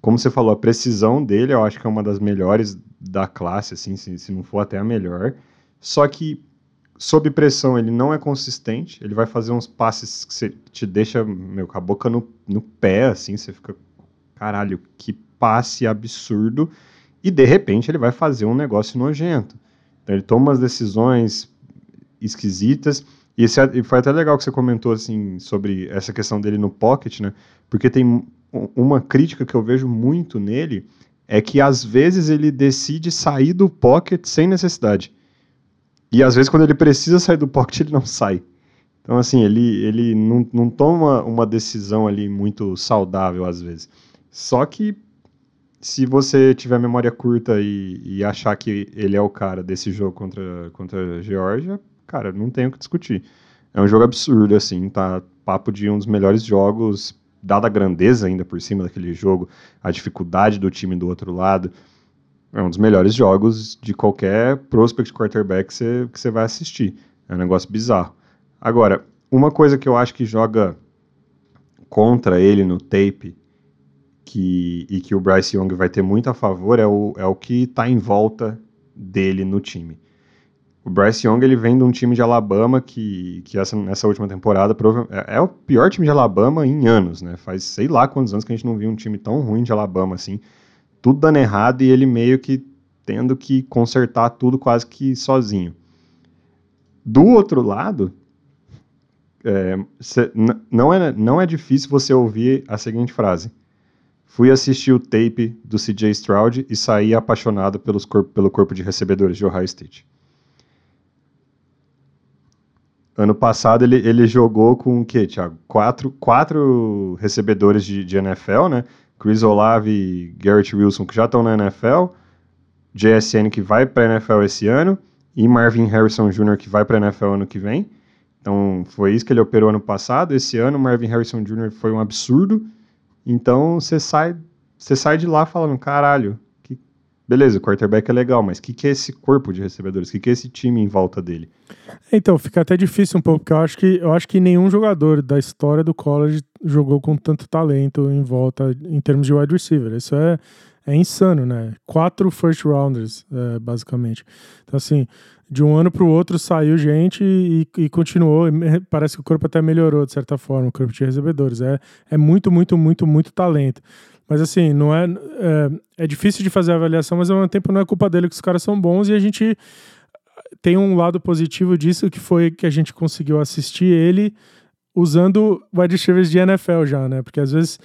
Como você falou, a precisão dele eu acho que é uma das melhores da classe, assim, se, se não for até a melhor. Só que sob pressão ele não é consistente, ele vai fazer uns passes que você te deixa meu, com a boca no, no pé, assim, você fica caralho, que passe absurdo. E de repente ele vai fazer um negócio nojento. Então ele toma umas decisões esquisitas. E, esse, e foi até legal que você comentou assim sobre essa questão dele no pocket, né? Porque tem uma crítica que eu vejo muito nele é que às vezes ele decide sair do pocket sem necessidade. E às vezes quando ele precisa sair do pocket ele não sai. Então assim, ele, ele não, não toma uma decisão ali muito saudável às vezes. Só que se você tiver memória curta e, e, achar que ele é o cara desse jogo contra, contra a Geórgia, cara, não tem o que discutir. É um jogo absurdo, assim, tá papo de um dos melhores jogos, dada a grandeza ainda por cima daquele jogo, a dificuldade do time do outro lado. É um dos melhores jogos de qualquer prospect quarterback que você vai assistir. É um negócio bizarro. Agora, uma coisa que eu acho que joga contra ele no tape que, e que o Bryce Young vai ter muito a favor é o, é o que está em volta dele no time. O Bryce Young ele vem de um time de Alabama que, que essa, nessa última temporada é, é, o pior time de Alabama em anos, né? Faz sei lá quantos anos que a gente não viu um time tão ruim de Alabama assim, tudo dando errado e ele meio que tendo que consertar tudo quase que sozinho. Do outro lado, é, cê, não, é, não é difícil você ouvir a seguinte frase: Fui assistir o tape do CJ Stroud e saí apaixonado pelos corpo, pelo corpo de recebedores de Ohio State. Ano passado ele, ele jogou com o quê, Thiago? Quatro, quatro recebedores de, de NFL, né? Chris Olave e Garrett Wilson, que já estão na NFL, JSN, que vai para a NFL esse ano, e Marvin Harrison Jr., que vai para a NFL ano que vem. Então, foi isso que ele operou ano passado. Esse ano, Marvin Harrison Jr. foi um absurdo. Então você sai, você sai de lá falando, caralho. Beleza, o quarterback é legal, mas o que, que é esse corpo de recebedores? O que, que é esse time em volta dele? Então, fica até difícil um pouco, porque eu acho que, eu acho que nenhum jogador da história do college jogou com tanto talento em volta em termos de wide receiver. Isso é, é insano, né? Quatro first rounders, é, basicamente. Então, assim, de um ano para o outro saiu gente e, e, continuou. Parece que o corpo até melhorou de certa forma, o corpo de recebedores. É, é muito, muito, muito, muito talento. Mas assim, não é, é, é difícil de fazer a avaliação, mas ao mesmo tempo não é culpa dele que os caras são bons e a gente tem um lado positivo disso que foi que a gente conseguiu assistir ele usando wide receivers de NFL já, né? Porque às vezes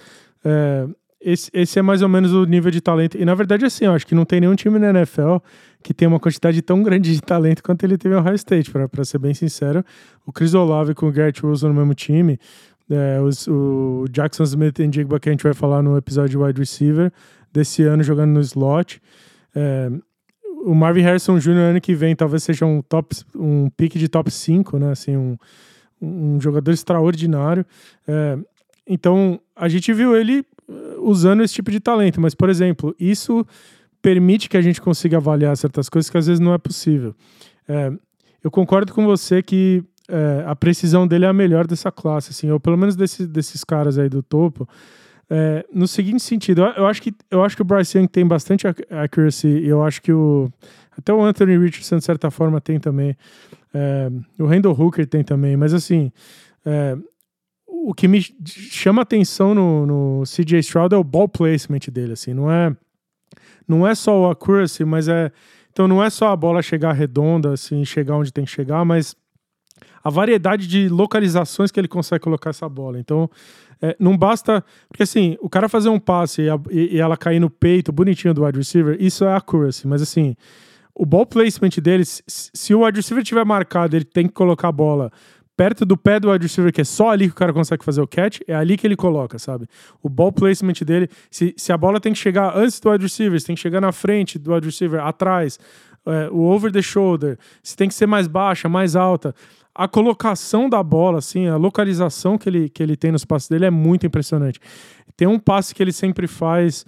é, esse, esse é mais ou menos o nível de talento. E na verdade, assim, eu acho que não tem nenhum time na NFL que tenha uma quantidade tão grande de talento quanto ele teve no Ohio State, para ser bem sincero. O Chris Olave com o Garrett Wilson no mesmo time, é, os, o Jackson Smith e Jigba que a gente vai falar no episódio de wide receiver desse ano jogando no slot. É, o Marvin Harrison Jr. ano que vem talvez seja um top um pick de top 5, né? Assim, um, um jogador extraordinário. É, então, a gente viu ele usando esse tipo de talento. Mas, por exemplo, isso permite que a gente consiga avaliar certas coisas que às vezes não é possível. É, eu concordo com você que é, a precisão dele é a melhor dessa classe, assim, ou pelo menos desse, desses caras aí do topo. É, no seguinte sentido, eu, eu, acho que, eu acho que o Bryce Young tem bastante accuracy e eu acho que o até o Anthony Richardson, de certa forma, tem também. É, o Randall Hooker tem também, mas assim, é, o que me chama atenção no, no CJ Stroud é o ball placement dele, assim, não é não é só o accuracy, mas é então não é só a bola chegar redonda, assim, chegar onde tem que chegar, mas a variedade de localizações que ele consegue colocar essa bola. Então, é, não basta. Porque assim, o cara fazer um passe e, a, e, ela cair no peito bonitinho do wide receiver, isso é accuracy. Mas assim, o ball placement dele, se, se o wide receiver tiver marcado, ele tem que colocar a bola perto do pé do wide receiver, que é só ali que o cara consegue fazer o catch, é ali que ele coloca, sabe? O ball placement dele, se, se a bola tem que chegar antes do wide receiver, se tem que chegar na frente do wide receiver, atrás, é, o over the shoulder, se tem que ser mais baixa, mais alta. A colocação da bola, assim, a localização que ele, que ele tem nos passes dele é muito impressionante. Tem um passe que ele sempre faz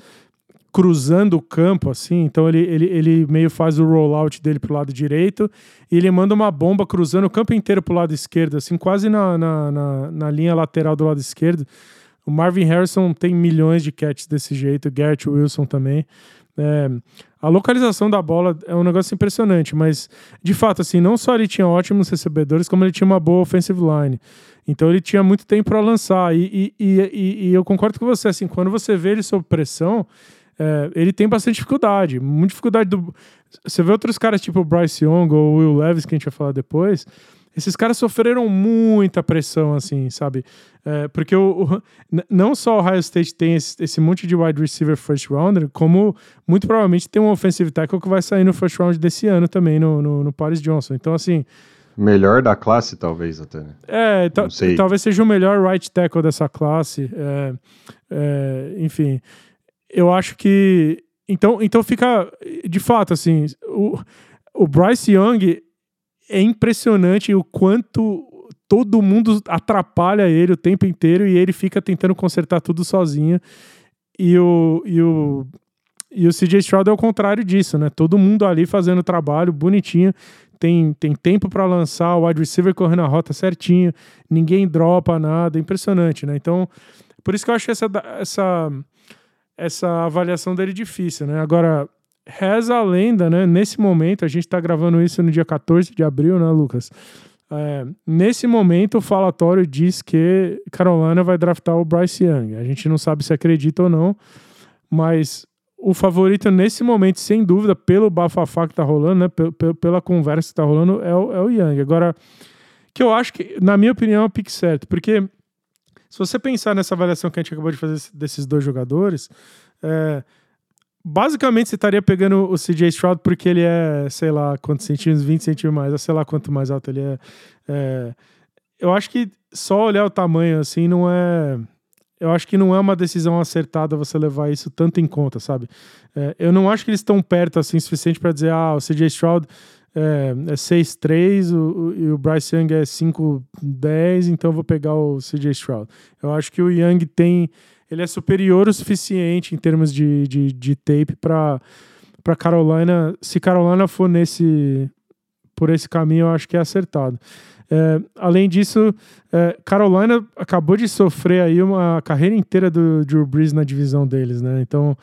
cruzando o campo, assim. Então ele, ele, ele meio faz o rollout dele pro lado direito e ele manda uma bomba cruzando o campo inteiro pro lado esquerdo, assim, quase na, na, na, na linha lateral do lado esquerdo. O Marvin Harrison tem milhões de catches desse jeito, o Garrett Wilson também. É, a localização da bola é um negócio impressionante, mas de fato, assim, não só ele tinha ótimos recebedores, como ele tinha uma boa offensive line. Então ele tinha muito tempo para lançar. E, e, e, e, eu concordo com você, assim, quando você vê ele sob pressão, é, ele tem bastante dificuldade. Muita dificuldade do. Você vê outros caras tipo o Bryce Young ou o Will Levis, que a gente vai falar depois esses caras sofreram muita pressão, assim, sabe? É, porque o, o, não só o Ohio State tem esse, esse, monte de wide receiver first rounder, como muito provavelmente tem um offensive tackle que vai sair no first round desse ano também, no, no, no Paris Johnson. Então, assim. Melhor da classe, talvez, até. Né? É, talvez seja o melhor right tackle dessa classe. É, é, enfim, eu acho que. Então, então fica. De fato, assim, o, o Bryce Young é impressionante o quanto todo mundo atrapalha ele o tempo inteiro e ele fica tentando consertar tudo sozinho. E o, e o, e o CJ Stroud é o contrário disso, né? Todo mundo ali fazendo trabalho bonitinho, tem, tem tempo para lançar, o wide receiver correndo a rota certinho, ninguém dropa nada, impressionante, né? Então, por isso que eu acho essa, essa, essa avaliação dele difícil, né? Agora, reza a lenda, né? Nesse momento, a gente está gravando isso no dia 14 de abril, né, Lucas? É, nesse momento, o falatório diz que Carolina vai draftar o Bryce Young. A gente não sabe se acredita ou não, mas o favorito nesse momento, sem dúvida, pelo bafafá que tá rolando, né? pela conversa que tá rolando, é o, é o Young. Agora, que eu acho que, na minha opinião, é o pique certo, porque se você pensar nessa avaliação que a gente acabou de fazer desses dois jogadores, é, basicamente você estaria pegando o CJ Stroud porque ele é, sei lá, quantos centímetros, 20 centímetros mais, sei lá quanto mais alto ele é. é. Eu acho que só olhar o tamanho assim não é. Eu acho que não é uma decisão acertada você levar isso tanto em conta, sabe? É, eu não acho que eles estão perto assim suficiente para dizer, ah, o CJ Stroud é, é 6'3 o, o, e o Bryce Young é 5'10, então eu vou pegar o CJ Stroud. Eu acho que o Young tem ele é superior o suficiente em termos de, de, de tape para para Carolina. Se Carolina for nesse por esse caminho, eu acho que é acertado. É, além disso, é, Carolina acabou de sofrer aí uma carreira inteira do Drew Brees na divisão deles, né? Então,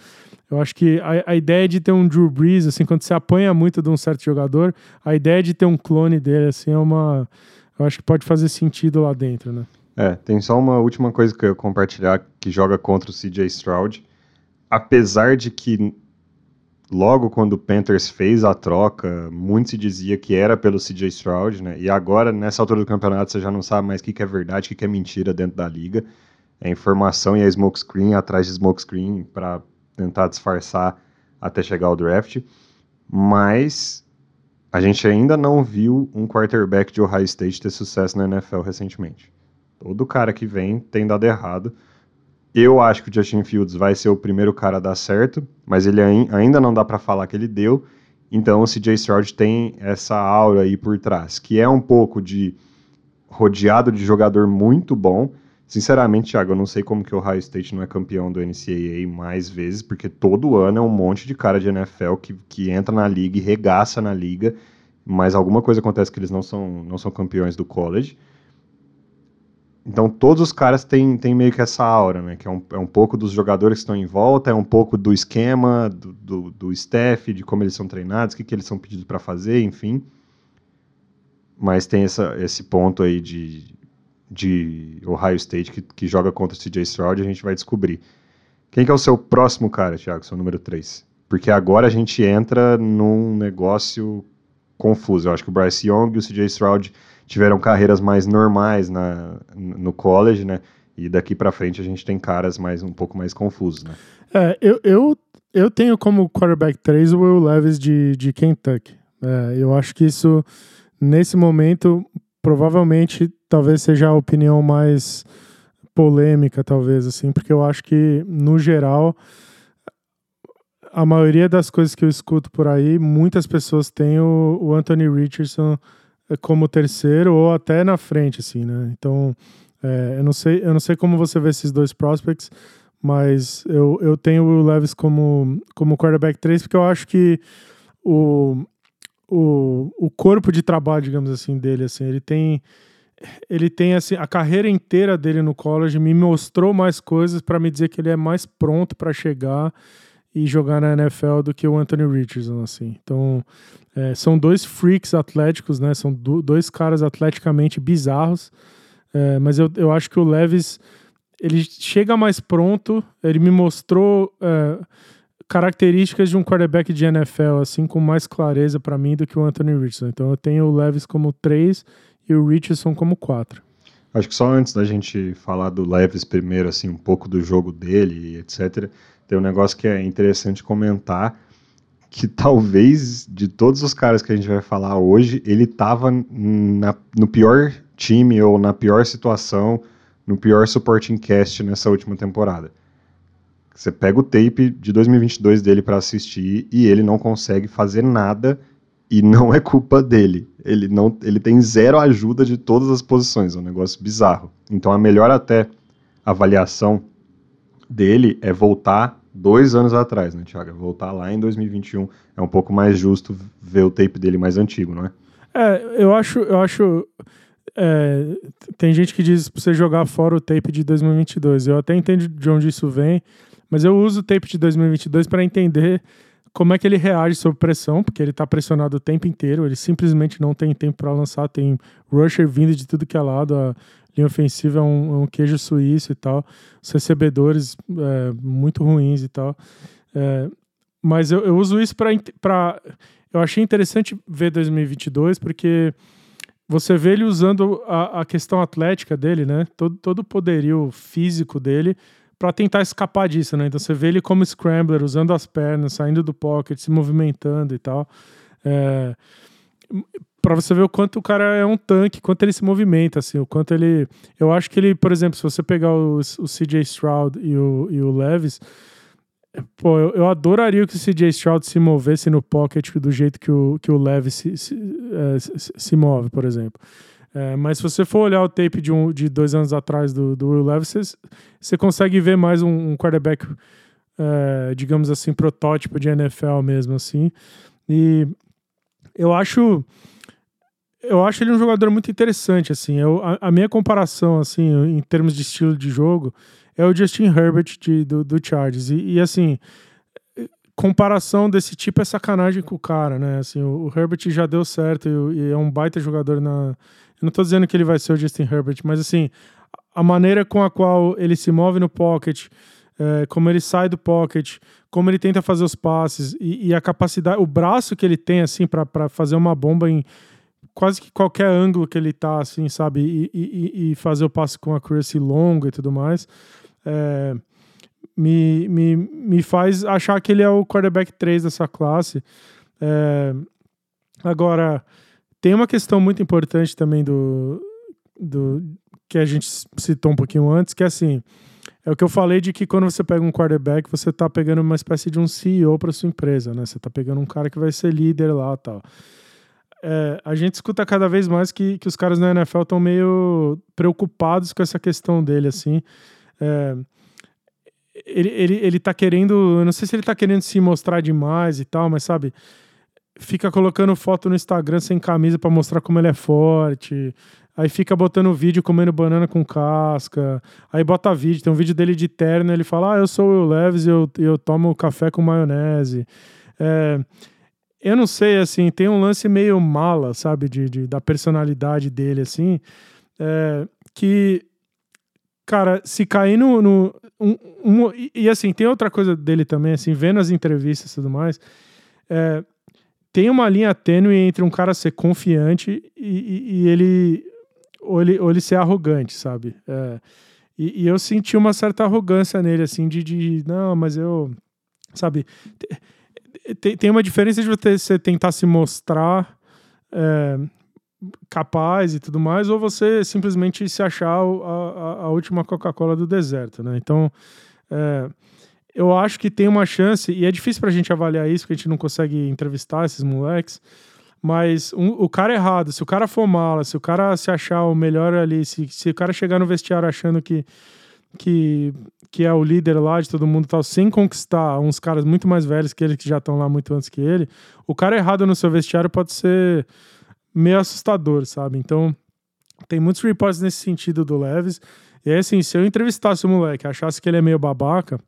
eu acho que a, a, ideia de ter um Drew Brees, assim, quando você apanha muito de um certo jogador, a ideia de ter um clone dele, assim, é uma. Eu acho que pode fazer sentido lá dentro, né? É, tem só uma última coisa que eu ia compartilhar que joga contra o CJ Stroud. Apesar de que logo quando o Panthers fez a troca, muito se dizia que era pelo CJ Stroud, né? E agora, nessa altura do campeonato, você já não sabe mais o que é verdade, o que é mentira dentro da liga. É informação e é smokescreen atrás de smokescreen para tentar disfarçar até chegar ao draft. Mas a gente ainda não viu um quarterback de Ohio State ter sucesso na NFL recentemente. Todo cara que vem tem dado errado. Eu acho que o Justin Fields vai ser o primeiro cara a dar certo, mas ele ainda não dá para falar que ele deu. Então o CJ Stroud tem essa aura aí por trás, que é um pouco de rodeado de jogador muito bom. Sinceramente, Thiago, eu não sei como que o Ohio State não é campeão do NCAA mais vezes, porque todo ano é um monte de cara de NFL que, que entra na liga e regaça na liga, mas alguma coisa acontece que eles não são, não são campeões do college. Então todos os caras têm, têm meio que essa aura, né? Que é um, é um pouco dos jogadores que estão em volta, é um pouco do esquema, do, do, do staff, de como eles são treinados, o que, que eles são pedidos para fazer, enfim. Mas tem essa, esse ponto aí de, de Ohio State que, que joga contra o CJ Stroud a gente vai descobrir. Quem que é o seu próximo cara, Thiago, seu número 3? Porque agora a gente entra num negócio confuso. Eu acho que o Bryce Young e o CJ Stroud tiveram carreiras mais normais na, no college, né? E daqui para frente a gente tem caras mais um pouco mais confusos, né? É, eu, eu, eu tenho como quarterback 3 o Will Levis de, de Kentucky. É, eu acho que isso, nesse momento, provavelmente talvez seja a opinião mais polêmica, talvez, assim, porque eu acho que, no geral, a maioria das coisas que eu escuto por aí, muitas pessoas têm o, o Anthony Richardson como terceiro ou até na frente, assim, né? Então, é, eu, não sei, eu não sei como você vê esses dois prospects, mas eu, eu tenho o Levis como, como quarterback 3 porque eu acho que o, o, o corpo de trabalho, digamos assim, dele, assim, ele tem ele tem assim a carreira inteira dele no college me mostrou mais coisas para me dizer que ele é mais pronto para chegar e jogar na NFL do que o Anthony Richardson, assim. Então, é, são dois freaks atléticos, né? São do, dois caras atleticamente bizarros. É, mas eu, eu acho que o Levis ele chega mais pronto. Ele me mostrou é, características de um quarterback de NFL, assim, com mais clareza para mim do que o Anthony Richardson. Então eu tenho o Levis como 3 e o Richardson como 4. Acho que só antes da gente falar do Levis primeiro, assim, um pouco do jogo dele, etc., tem um negócio que é interessante comentar, que talvez de todos os caras que a gente vai falar hoje, ele tava na, no pior time ou na pior situação, no pior supporting cast nessa última temporada. Você pega o tape de 2022 dele para assistir e ele não consegue fazer nada e não é culpa dele. Ele não, ele tem zero ajuda de todas as posições, é um negócio bizarro. Então a melhor até avaliação dele é voltar dois anos atrás, né, Thiago? Voltar lá em 2021 é um pouco mais justo ver o tape dele mais antigo, não é? É, eu acho, eu acho é, tem gente que diz pra você jogar fora o tape de 2022. Eu até entendo de onde isso vem, mas eu uso o tape de 2022 para entender como é que ele reage sob pressão, porque ele tá pressionado o tempo inteiro, ele simplesmente não tem tempo para lançar, tem rusher vindo de tudo que é lado, a linha ofensiva é um, é um queijo suíço e tal, os recebedores é, muito ruins e tal. É, mas eu, eu uso isso para. Eu achei interessante ver 2022, porque você vê ele usando a, a questão atlética dele, né? Todo, todo o poderio físico dele para tentar escapar disso, né? Então você vê ele como scrambler, usando as pernas, saindo do pocket, se movimentando e tal. É, para você ver o quanto o cara é um tanque, quanto ele se movimenta, assim, o quanto ele. Eu acho que ele, por exemplo, se você pegar o, o CJ Stroud e o, e o Levis, Pô, eu, eu, adoraria que o CJ Stroud se movesse no pocket do jeito que o, que o Levis se, se, é, se, se move, por exemplo. É, mas se você for olhar o tape de, um, de dois anos atrás do, do Will Levis, você, você consegue ver mais um, um quarterback, é, digamos assim, protótipo de NFL mesmo, assim. E eu acho eu acho ele um jogador muito interessante, assim. Eu, a, a minha comparação, assim, em termos de estilo de jogo, é o Justin Herbert de, do, do Chargers. E, e, assim, comparação desse tipo é sacanagem com o cara, né? Assim, o, o Herbert já deu certo e, e, é um baita jogador na. Eu não tô dizendo que ele vai ser o Justin Herbert, mas assim, a maneira com a qual ele se move no pocket, é, como ele sai do pocket, como ele tenta fazer os passes e, e a capacidade, o braço que ele tem, assim, para fazer uma bomba em quase que qualquer ângulo que ele tá, assim, sabe? E, e, e fazer o passe com a accuracy longo e tudo mais é, me, me, me faz achar que ele é o quarterback 3 dessa classe. É, agora, tem uma questão muito importante também do, do que a gente citou um pouquinho antes, que é assim, é o que eu falei de que quando você pega um quarterback, você está pegando uma espécie de um CEO para sua empresa, né? Você está pegando um cara que vai ser líder lá tal. É, a gente escuta cada vez mais que, que os caras na NFL estão meio preocupados com essa questão dele, assim. É, ele, ele, ele tá querendo. Eu não sei se ele tá querendo se mostrar demais e tal, mas sabe? Fica colocando foto no Instagram sem camisa para mostrar como ele é forte. Aí fica botando vídeo comendo banana com casca. Aí bota vídeo, tem um vídeo dele de terno. Ele fala: Ah, eu sou o Will Leves e eu, eu tomo café com maionese. É, eu não sei, assim, tem um lance meio mala, sabe, de, de da personalidade dele, assim, é, que cara, se cair no. no um, um, e, e, assim, tem outra coisa dele também, assim, vendo as entrevistas e tudo mais. É, tem uma linha tênue entre um cara ser confiante e, e, e ele, ou ele. Ou ele ser arrogante, sabe? É, e, eu senti uma certa arrogância nele, assim, de, de não, mas eu. Sabe? Tem, tem uma diferença de você tentar se mostrar. É, capaz e tudo mais, ou você simplesmente se achar a, a, a última Coca-Cola do deserto, né? Então, é, eu acho que tem uma chance, e é difícil pra gente avaliar isso, porque a gente não consegue entrevistar esses moleques, mas um, o cara errado, se o cara for mala, se o cara se achar o melhor ali, se, se o cara chegar no vestiário achando que, que, que é o líder lá de todo mundo tal, sem conquistar uns caras muito mais velhos que ele, que já estão lá muito antes que ele, o cara errado no seu vestiário pode ser meio assustador, sabe? Então, tem muitos reports nesse sentido do Leves. E aí, assim, se eu entrevistasse o moleque, achasse que ele é meio babaca,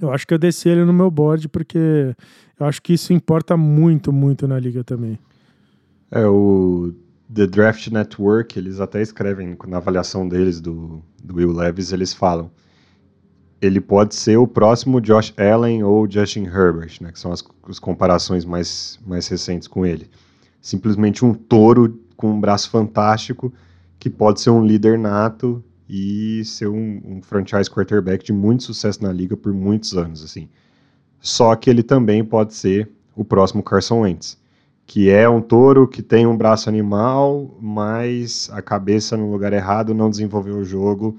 Eu acho que eu desci ele no meu board porque eu acho que isso importa muito, muito na liga também. É, o The Draft Network, eles até escrevem na avaliação deles do, do Will Levis, eles falam ele pode ser o próximo Josh Allen ou Justin Herbert, né, que são as, as comparações mais, mais recentes com ele. Simplesmente um touro com um braço fantástico que pode ser um líder nato e ser um, um, franchise quarterback de muito sucesso na liga por muitos anos, assim. Só que ele também pode ser o próximo Carson Wentz, que é um touro que tem um braço animal, mas a cabeça no lugar errado não desenvolveu o jogo.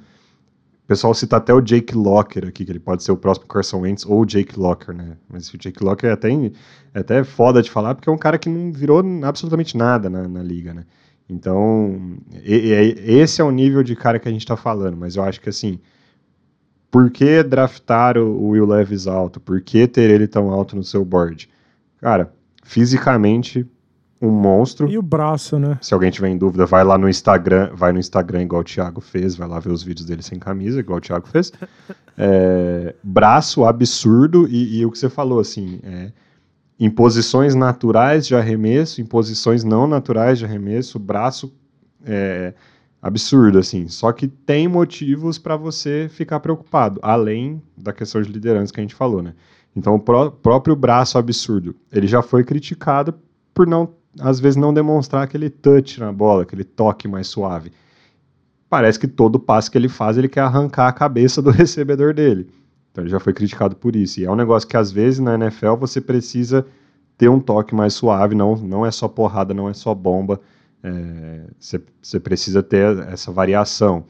O pessoal cita até o Jake Locker aqui, que ele pode ser o próximo Carson Wentz ou o Jake Locker, né? Mas o Jake Locker é até, é até foda de falar, porque é um cara que não virou absolutamente nada na, na liga, né? Então, e, e, esse é o nível de cara que a gente está falando, mas eu acho que assim, por que draftar o Will Levis alto? Por que ter ele tão alto no seu board? Cara, fisicamente, um monstro. E o braço, né? Se alguém tiver em dúvida, vai lá no Instagram, vai no Instagram igual o Thiago fez, vai lá ver os vídeos dele sem camisa, igual o Thiago fez. É, braço absurdo e, e, o que você falou, assim, é, em posições naturais de arremesso, em posições não naturais de arremesso, braço é absurdo, assim. Só que tem motivos para você ficar preocupado, além da questão de liderança que a gente falou, né? Então, o pró próprio braço absurdo, ele já foi criticado por não, às vezes, não demonstrar aquele touch na bola, aquele toque mais suave. Parece que todo passe que ele faz, ele quer arrancar a cabeça do recebedor dele. Então ele já foi criticado por isso. E é um negócio que às vezes na NFL você precisa ter um toque mais suave, não, não é só porrada, não é só bomba. É, você é, precisa ter essa variação.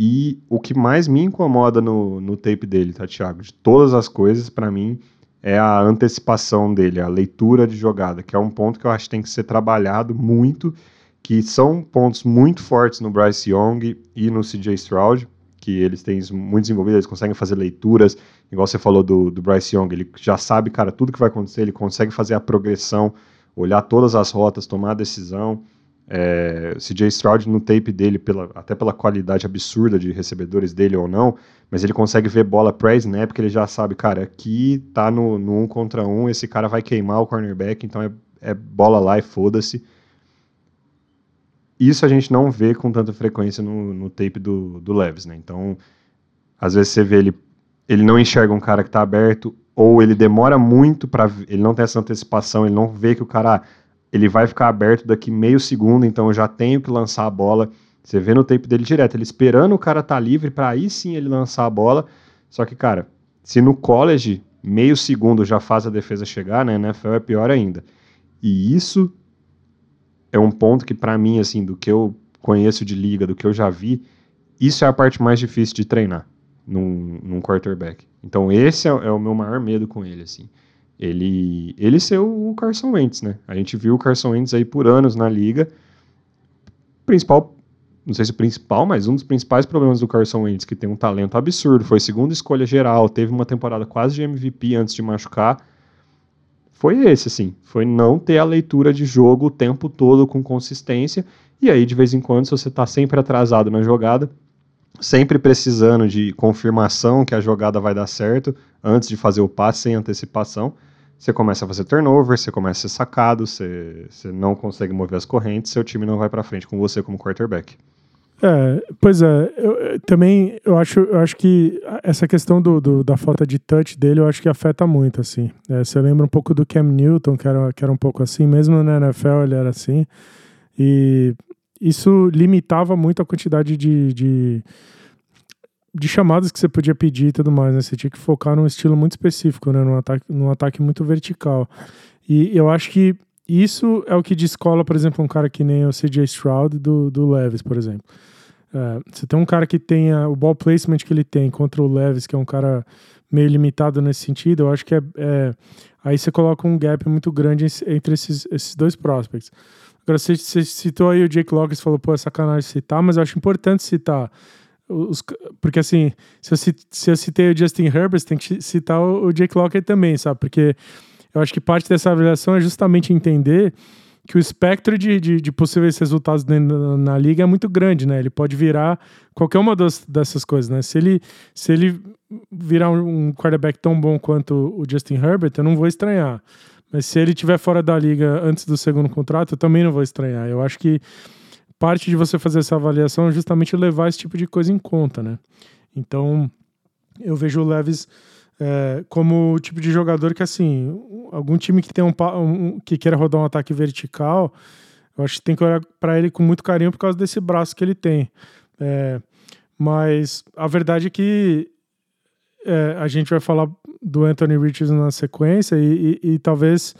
E o que mais me incomoda no, no tape dele, tá, Thiago? De todas as coisas, para mim, é a antecipação dele, a leitura de jogada, que é um ponto que eu acho que tem que ser trabalhado muito, que são pontos muito fortes no Bryce Young e no CJ Stroud que eles têm muito desenvolvido, eles conseguem fazer leituras, igual você falou do, do Bryce Young, ele já sabe, cara, tudo que vai acontecer, ele consegue fazer a progressão, olhar todas as rotas, tomar a decisão. É, CJ Stroud no tape dele, pela, até pela qualidade absurda de recebedores dele ou não, mas ele consegue ver bola pré-snap, que ele já sabe, cara, aqui tá no, no um contra um, esse cara vai queimar o cornerback, então é, é bola lá e foda-se. Isso a gente não vê com tanta frequência no, no tape do, do Leves, né? Então, às vezes você vê ele, ele não enxerga um cara que está aberto, ou ele demora muito para ele não tem essa antecipação, ele não vê que o cara ele vai ficar aberto daqui meio segundo, então eu já tenho que lançar a bola. Você vê no tape dele direto, ele esperando o cara estar tá livre para aí sim ele lançar a bola. Só que, cara, se no college meio segundo já faz a defesa chegar, né, NFL é pior ainda. E isso é um ponto que, para mim, assim, do que eu conheço de liga, do que eu já vi, isso é a parte mais difícil de treinar num, num quarterback. Então, esse é, é, o meu maior medo com ele, assim. Ele, ele ser o Carson Wentz, né? A gente viu o Carson Wentz aí por anos na liga. Principal, não sei se o principal, mas um dos principais problemas do Carson Wentz, que tem um talento absurdo, foi segunda escolha geral, teve uma temporada quase de MVP antes de machucar foi esse, assim. Foi não ter a leitura de jogo o tempo todo com consistência. E aí, de vez em quando, se você está sempre atrasado na jogada, sempre precisando de confirmação que a jogada vai dar certo, antes de fazer o passe sem antecipação, você começa a fazer turnover, você começa a ser sacado, você, você não consegue mover as correntes, seu time não vai para frente com você como quarterback. É, pois é, eu, também eu acho, eu acho que essa questão do, do, da falta de touch dele, eu acho que afeta muito, assim. É, você lembra um pouco do Cam Newton, que era, que era um pouco assim, mesmo na NFL ele era assim. E isso limitava muito a quantidade de, de, de chamadas que você podia pedir e tudo mais, né? Você tinha que focar num estilo muito específico, né? Num ataque, num ataque muito vertical. E eu acho que isso é o que descola, por exemplo, um cara que nem o CJ Stroud do, do Levis, por exemplo. É, você tem um cara que tenha o ball placement que ele tem contra o Levis, que é um cara meio limitado nesse sentido, eu acho que é, é aí você coloca um gap muito grande entre esses, esses dois prospects. Agora, você, você citou aí o Jake você falou, pô, é sacanagem citar, mas eu acho importante citar. Os, porque assim, se eu, se eu citei o Justin Herbert, tem que citar o, o Jake Locker também, sabe? Porque eu acho que parte dessa avaliação é justamente entender que o espectro de, de, de possíveis resultados na, na, liga é muito grande, né? Ele pode virar qualquer uma das, dessas coisas, né? Se ele, se ele virar um quarterback tão bom quanto o Justin Herbert, eu não vou estranhar. Mas se ele estiver fora da liga antes do segundo contrato, eu também não vou estranhar. Eu acho que parte de você fazer essa avaliação é justamente levar esse tipo de coisa em conta, né? Então, eu vejo o Leves é, como o tipo de jogador que, assim, algum time que tem um, um, que queira rodar um ataque vertical, eu acho que tem que olhar para ele com muito carinho por causa desse braço que ele tem. É, mas a verdade é que é, a gente vai falar do Anthony Richardson na sequência e, e, e talvez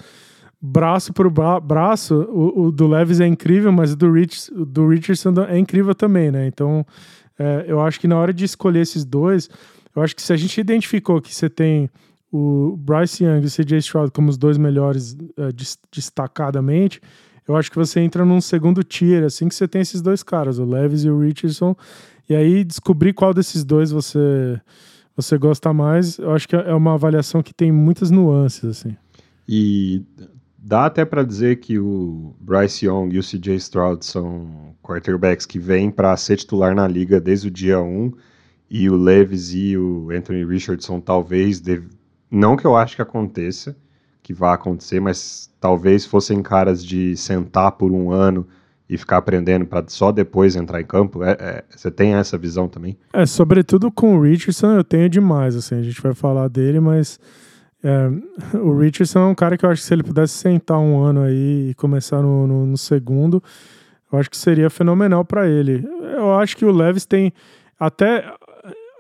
braço por bra braço, o, o, do Levis é incrível, mas o do, Rich, do Richardson é incrível também, né? Então, é, eu acho que na hora de escolher esses dois, eu acho que se a gente identificou que você tem o Bryce Young e o CJ Stroud como os dois melhores uh, destacadamente, eu acho que você entra num segundo tier, assim que você tem esses dois caras, o Levis e o Richardson, e aí descobrir qual desses dois você você gosta mais, eu acho que é uma avaliação que tem muitas nuances, assim. E dá até para dizer que o Bryce Young e o CJ Stroud são quarterbacks que vêm para ser titular na liga desde o dia 1 e o Levis e o Anthony Richardson talvez, não que eu acho que aconteça, que vá acontecer, mas talvez fossem caras de sentar por um ano e ficar aprendendo para só depois entrar em campo. É, é, você tem essa visão também? É, sobretudo com o Richardson eu tenho demais, assim, a gente vai falar dele, mas é, o Richardson é um cara que eu acho que se ele pudesse sentar um ano aí e começar no, no, no segundo, eu acho que seria fenomenal para ele. Eu acho que o Levis tem até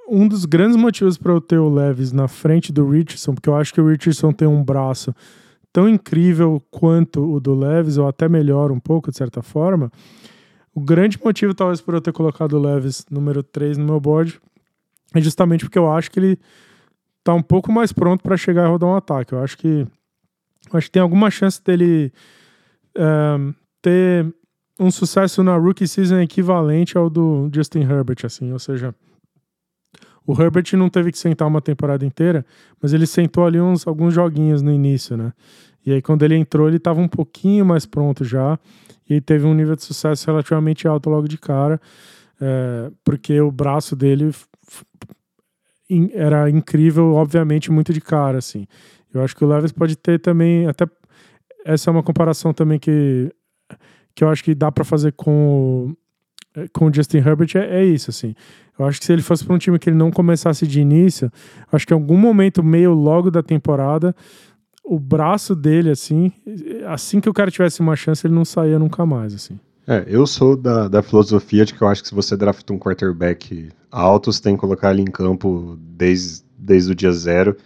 um dos grandes motivos para eu ter o Levis na frente do Richardson, porque eu acho que o Richardson tem um braço tão incrível quanto o do Levis, ou até melhor um pouco, de certa forma. O grande motivo, talvez, por eu ter colocado o Levis número 3 no meu board é justamente porque eu acho que ele tá um pouco mais pronto para chegar e rodar um ataque. Eu acho que acho que tem alguma chance dele um, ter um sucesso na rookie season equivalente ao do Justin Herbert, assim, ou seja, o Herbert não teve que sentar uma temporada inteira, mas ele sentou ali uns, alguns joguinhos no início, né? E aí, quando ele entrou, ele estava um pouquinho mais pronto já. E teve um nível de sucesso relativamente alto logo de cara, é, porque o braço dele era incrível, obviamente, muito de cara, assim. Eu acho que o Levis pode ter também, até essa é uma comparação também que, que eu acho que dá para fazer com, com o Justin Herbert, é, é isso, assim. Eu acho que se ele fosse para um time que ele não começasse de início, acho que em algum momento, meio logo da temporada, o braço dele, assim, assim que o cara tivesse uma chance, ele não saía nunca mais, assim. É, eu sou da, da filosofia de que eu acho que se você drafta um quarterback alto, você tem que colocar ele em campo desde, desde o dia zero,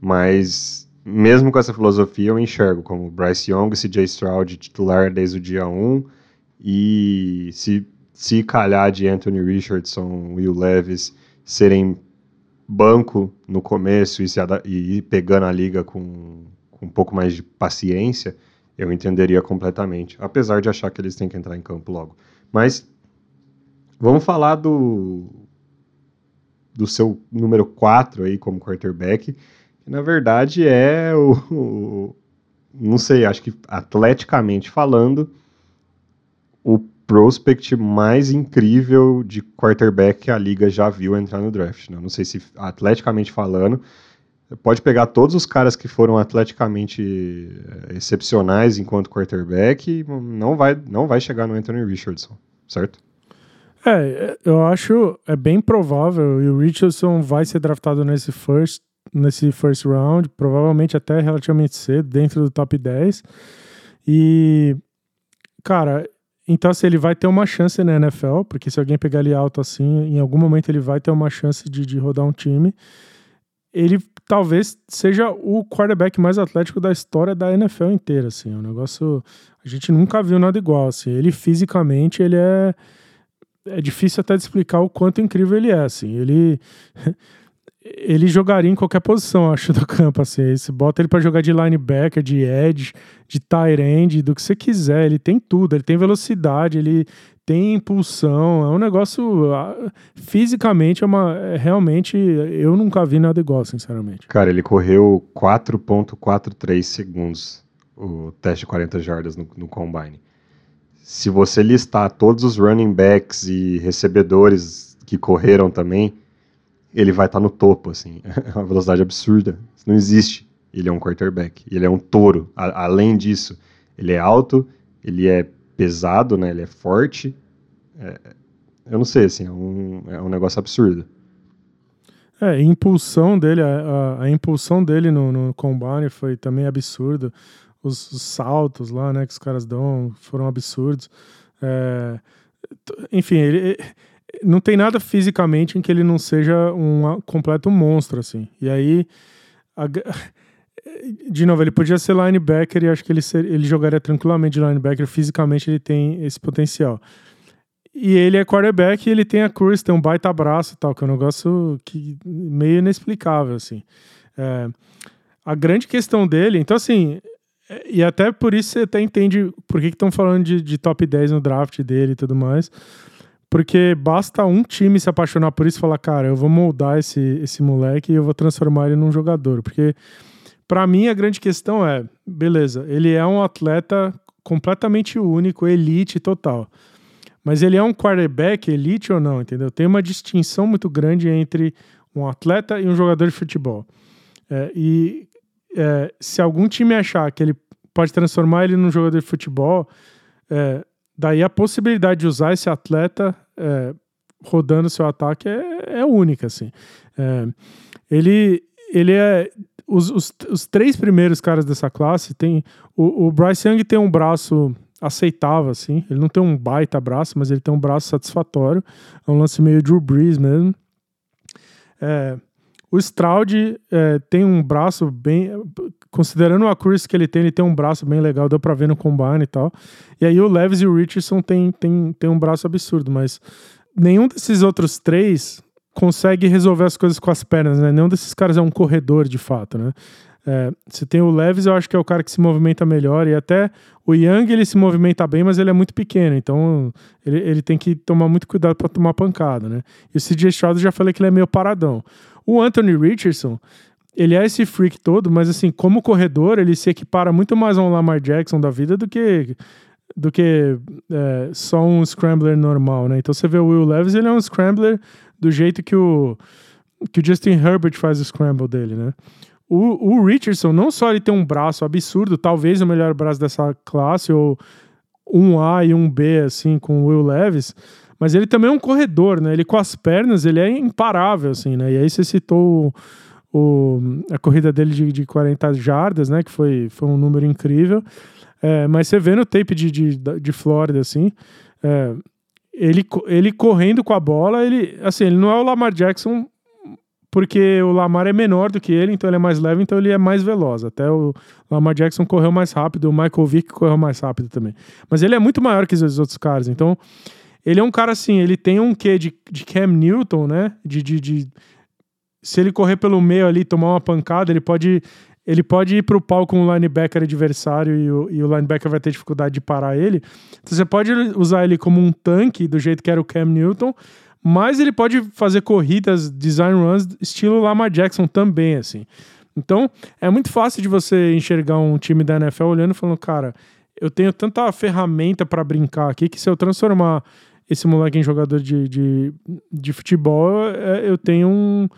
mas mesmo com essa filosofia eu enxergo como Bryce Young CJ Stroud titular desde o dia 1 e se se calhar de Anthony Richardson o Levis serem banco no começo e, se e ir pegando a liga com um pouco mais de paciência, eu entenderia completamente. Apesar de achar que eles têm que entrar em campo logo. Mas vamos falar do, do seu número 4 aí como quarterback, que na verdade é o, o não sei, acho que atleticamente falando, o prospect mais incrível de quarterback que a liga já viu entrar no draft. Né? Não sei se atleticamente falando, pode pegar todos os caras que foram atleticamente eh, excepcionais enquanto quarterback e não vai, não vai chegar no Anthony Richardson, certo? É, eu acho é bem provável e o Richardson vai ser draftado nesse first nesse first round, provavelmente até relativamente cedo, dentro do top 10. E cara, então, assim, ele vai ter uma chance na NFL, porque se alguém pegar ele alto assim, em algum momento ele vai ter uma chance de, de rodar um time. Ele talvez seja o quarterback mais atlético da história da NFL inteira, assim. É um negócio... A gente nunca viu nada igual, assim. Ele fisicamente, ele é... É difícil até de explicar o quanto incrível ele é, assim. Ele... ele jogaria em qualquer posição, acho, do campo, assim. Você bota ele para jogar de linebacker, de edge, de tight end, do que você quiser. Ele tem tudo, ele tem velocidade, ele tem impulsão. É um negócio. Ah, fisicamente, é uma. É, realmente, eu nunca vi nada igual, sinceramente. Cara, ele correu 4,43 segundos. o teste de 40 jardas no, no combine. Se você listar todos os running backs e recebedores que correram também, ele vai estar tá no topo, assim. É uma velocidade absurda. Isso não existe. Ele é um quarterback. Ele é um touro. A, além disso, ele é alto, ele é pesado, né? Ele é forte. É, eu não sei, assim, é um, é um negócio absurdo. É, a impulsão dele, a, a, a impulsão dele no, no, combine foi também absurda. Os, os, saltos lá, né, que os caras dão foram absurdos. É, enfim, ele, não tem nada fisicamente em que ele não seja um completo monstro, assim. E aí, a, de novo, ele podia ser linebacker e acho que ele, ser, ele jogaria tranquilamente de linebacker. Fisicamente, ele tem esse potencial. E ele é quarterback e ele tem a cruz, tem um baita braço e tal, que é um negócio que, meio inexplicável, assim. É, a grande questão dele, então assim, e até por isso você até entende por que estão falando de, de, top 10 no draft dele e tudo mais. Porque basta um time se apaixonar por isso e falar, cara, eu vou moldar esse, esse moleque e eu vou transformar ele num jogador. Porque, para mim, a grande questão é, beleza, ele é um atleta completamente único, elite total. Mas ele é um quarterback elite ou não, entendeu? Tem uma distinção muito grande entre um atleta e um jogador de futebol. É, e é, se algum time achar que ele pode transformar ele num jogador de futebol, é, daí a possibilidade de usar esse atleta é, rodando seu ataque é, é única, assim. É, ele, ele é os, os, os, três primeiros caras dessa classe tem o, o Bryce Young tem um braço aceitável, assim. Ele não tem um baita braço, mas ele tem um braço satisfatório. É um lance meio Drew Brees mesmo. É, o Stroud é, tem um braço bem. Considerando a cruz que ele tem, ele tem um braço bem legal, deu pra ver no combine e tal. E aí o Levis e o Richardson tem, tem, tem um braço absurdo, mas nenhum desses outros três consegue resolver as coisas com as pernas, né? Nenhum desses caras é um corredor de fato, né? É, você tem o Leves, eu acho que é o cara que se movimenta melhor, e até o Young ele se movimenta bem, mas ele é muito pequeno, então ele, ele tem que tomar muito cuidado para tomar pancada, né? E o CJ Stroud já falei que ele é meio paradão. O Anthony Richardson, ele é esse freak todo, mas assim, como corredor, ele se equipara muito mais a um Lamar Jackson da vida do que do que é, só um scrambler normal, né? Então você vê o Will Levis, ele é um scrambler do jeito que o que o Justin Herbert faz o scramble dele, né? O, o Richardson, não só ele tem um braço absurdo, talvez o melhor braço dessa classe, ou um A e um B, assim, com o Will Levis, mas ele também é um corredor, né? Ele com as pernas, ele é imparável, assim, né? E aí você citou o, o a corrida dele de, de 40 jardas, né? Que foi, foi um número incrível. É, mas você vê no tape de, de, de Flórida, assim, é, ele, ele correndo com a bola, ele, assim, ele não é o Lamar Jackson porque o Lamar é menor do que ele, então ele é mais leve, então ele é mais veloz. Até o Lamar Jackson correu mais rápido, o Michael Vick correu mais rápido também. Mas ele é muito maior que os outros caras, então ele é um cara assim, ele tem um quê de, de Cam Newton, né? De, de, de, se ele correr pelo meio ali, tomar uma pancada, ele pode ele pode ir para o pau com o linebacker adversário e o, e o linebacker vai ter dificuldade de parar ele. Então você pode usar ele como um tanque, do jeito que era o Cam Newton, mas ele pode fazer corridas, design runs, estilo Lamar Jackson também, assim. Então, é muito fácil de você enxergar um time da NFL olhando e falando, cara, eu tenho tanta ferramenta para brincar aqui que se eu transformar esse moleque em jogador de, de, de futebol, é, eu tenho um,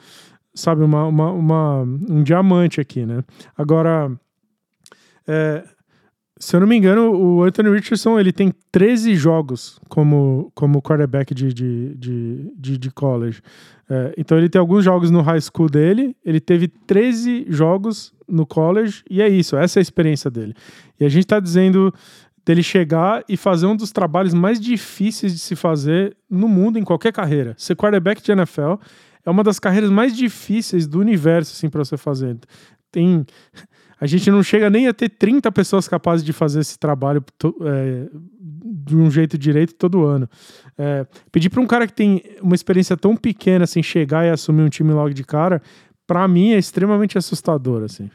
sabe, uma, uma, uma, um diamante aqui, né? Agora, é, se eu não me engano, o Anthony Richardson ele tem 13 jogos como, como quarterback de, de, de, de, de college. É, então ele tem alguns jogos no high school dele, ele teve 13 jogos no college, e é isso, essa é a experiência dele. E a gente está dizendo dele chegar e fazer um dos trabalhos mais difíceis de se fazer no mundo, em qualquer carreira. Ser quarterback de NFL é uma das carreiras mais difíceis do universo, assim, para você fazer. Tem a gente não chega nem a ter 30 pessoas capazes de fazer esse trabalho é, de um jeito direito todo ano. É, pedir para um cara que tem uma experiência tão pequena assim chegar e assumir um time logo de cara, para mim é extremamente assustador assim.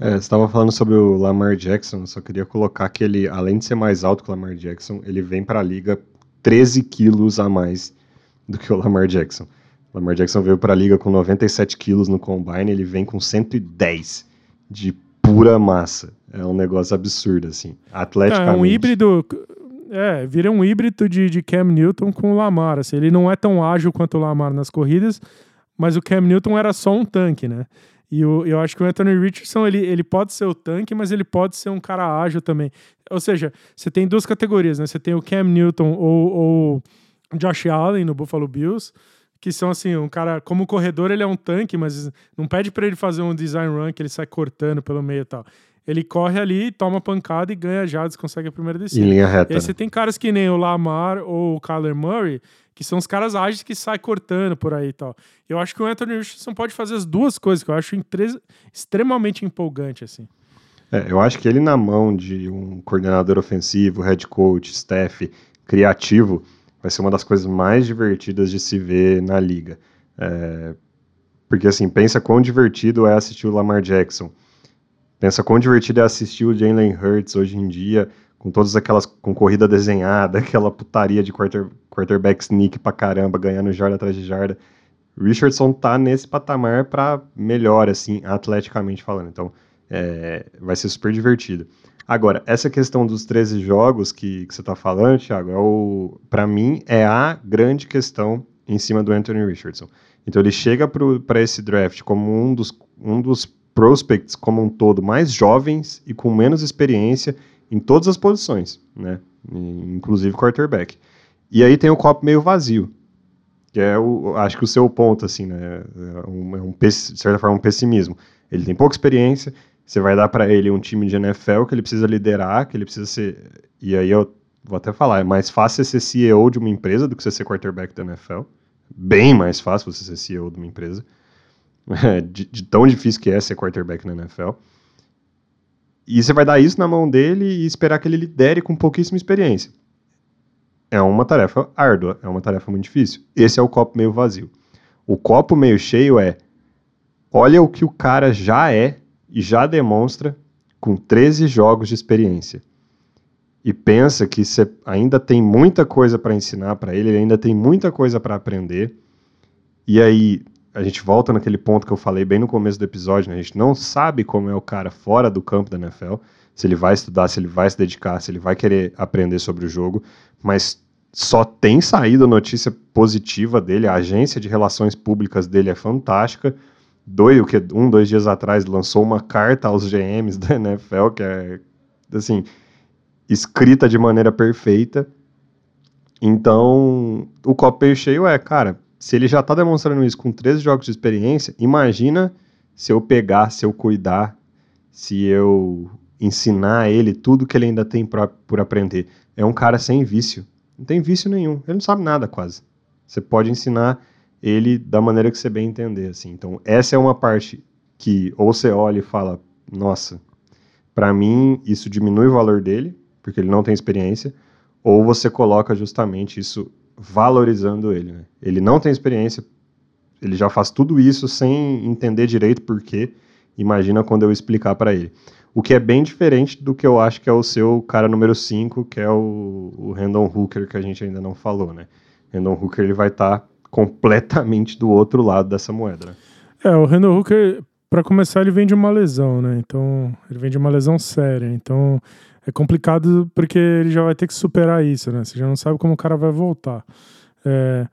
É, você estava falando sobre o Lamar Jackson, só queria colocar que ele, além de ser mais alto que o Lamar Jackson, ele vem para a liga 13 quilos a mais do que o Lamar Jackson. O Lamar Jackson veio para a liga com 97 quilos no combine, ele vem com 110 de pura massa. É um negócio absurdo, assim. Atleticamente. É um híbrido. É, vira um híbrido de, de Cam Newton com o Lamar. Assim, ele não é tão ágil quanto o Lamar nas corridas, mas o Cam Newton era só um tanque, né? E o, eu acho que o Anthony Richardson, ele, ele pode ser o tanque, mas ele pode ser um cara ágil também. Ou seja, você tem duas categorias, né? Você tem o Cam Newton ou, ou Josh Allen no Buffalo Bills, que são assim, um cara, como corredor, ele é um tanque, mas não pede para ele fazer um design run que ele sai cortando pelo meio e tal. Ele corre ali, toma pancada e ganha jardas, consegue a primeira descida. Em linha reta. E aí você né? tem caras que nem o Lamar ou o Kyler Murray, que são os caras ágeis que saem cortando por aí e tal. Eu acho que o Anthony Richardson pode fazer as duas coisas, que eu acho extremamente empolgante, assim. É, eu acho que ele na mão de um coordenador ofensivo, head coach, staff, criativo, vai ser uma das coisas mais divertidas de se ver na liga. É, porque assim, pensa quão divertido é assistir o Lamar Jackson. Pensa quão divertido é assistir o Jalen Hurts hoje em dia, com todas aquelas, com corrida desenhada, aquela putaria de quarter, quarterback sneak pra caramba, ganhando jarda atrás de jarda. Richardson tá nesse patamar para melhor, assim, atleticamente falando. Então, é, vai ser super divertido. Agora, essa questão dos 13 jogos que, que você está falando, Thiago, é para mim é a grande questão em cima do Anthony Richardson. Então ele chega para esse draft como um dos, um dos prospects como um todo mais jovens e com menos experiência em todas as posições, né? inclusive quarterback. E aí tem o copo meio vazio, que é o, acho que o seu ponto, assim, né? É um, é um, de certa forma, um pessimismo. Ele tem pouca experiência, você vai dar para ele um time de NFL que ele precisa liderar, que ele precisa ser. E aí eu vou até falar, é mais fácil ser CEO de uma empresa do que você ser quarterback da NFL. Bem mais fácil você ser CEO de uma empresa. de, de, tão difícil que é ser quarterback na NFL. E você vai dar isso na mão dele e esperar que ele lidere com pouquíssima experiência. É uma tarefa árdua, é uma tarefa muito difícil. Esse é o copo meio vazio. O copo meio cheio é: olha o que o cara já é e já demonstra com 13 jogos de experiência. E pensa que você ainda tem muita coisa para ensinar para ele, ele ainda tem muita coisa para aprender. E aí a gente volta naquele ponto que eu falei bem no começo do episódio, né? a gente não sabe como é o cara fora do campo da NFL, se ele vai estudar, se ele vai se dedicar, se ele vai querer aprender sobre o jogo, mas só tem saído notícia positiva dele, a agência de relações públicas dele é fantástica, dois, o que, um, dois dias atrás, lançou uma carta aos GMs da NFL, que é, assim, escrita de maneira perfeita. Então, o copo cheio é, cara, se ele já está demonstrando isso com 13 jogos de experiência, imagina se eu pegar, se eu cuidar, se eu ensinar ele tudo que ele ainda tem pra, por aprender. É um cara sem vício. Não tem vício nenhum. Ele não sabe nada quase. Você pode ensinar ele da maneira que você bem entender, assim. Então, essa é uma parte que ou você olha e fala, nossa, para mim isso diminui o valor dele, porque ele não tem experiência, ou você coloca justamente isso valorizando ele, né? Ele não tem experiência, ele já faz tudo isso sem entender direito por quê. Imagina quando eu explicar para ele. O que é bem diferente do que eu acho que é o seu cara número 5, que é o, o Randall Hooker, que a gente ainda não falou, né? Randall Hooker ele vai estar tá completamente do outro lado dessa moeda. Né? É, o Randall Hooker, para começar, ele vem de uma lesão, né? Então, ele vem de uma lesão séria. Então, é complicado porque ele já vai ter que superar isso, né? Você já não sabe como o cara vai voltar. É,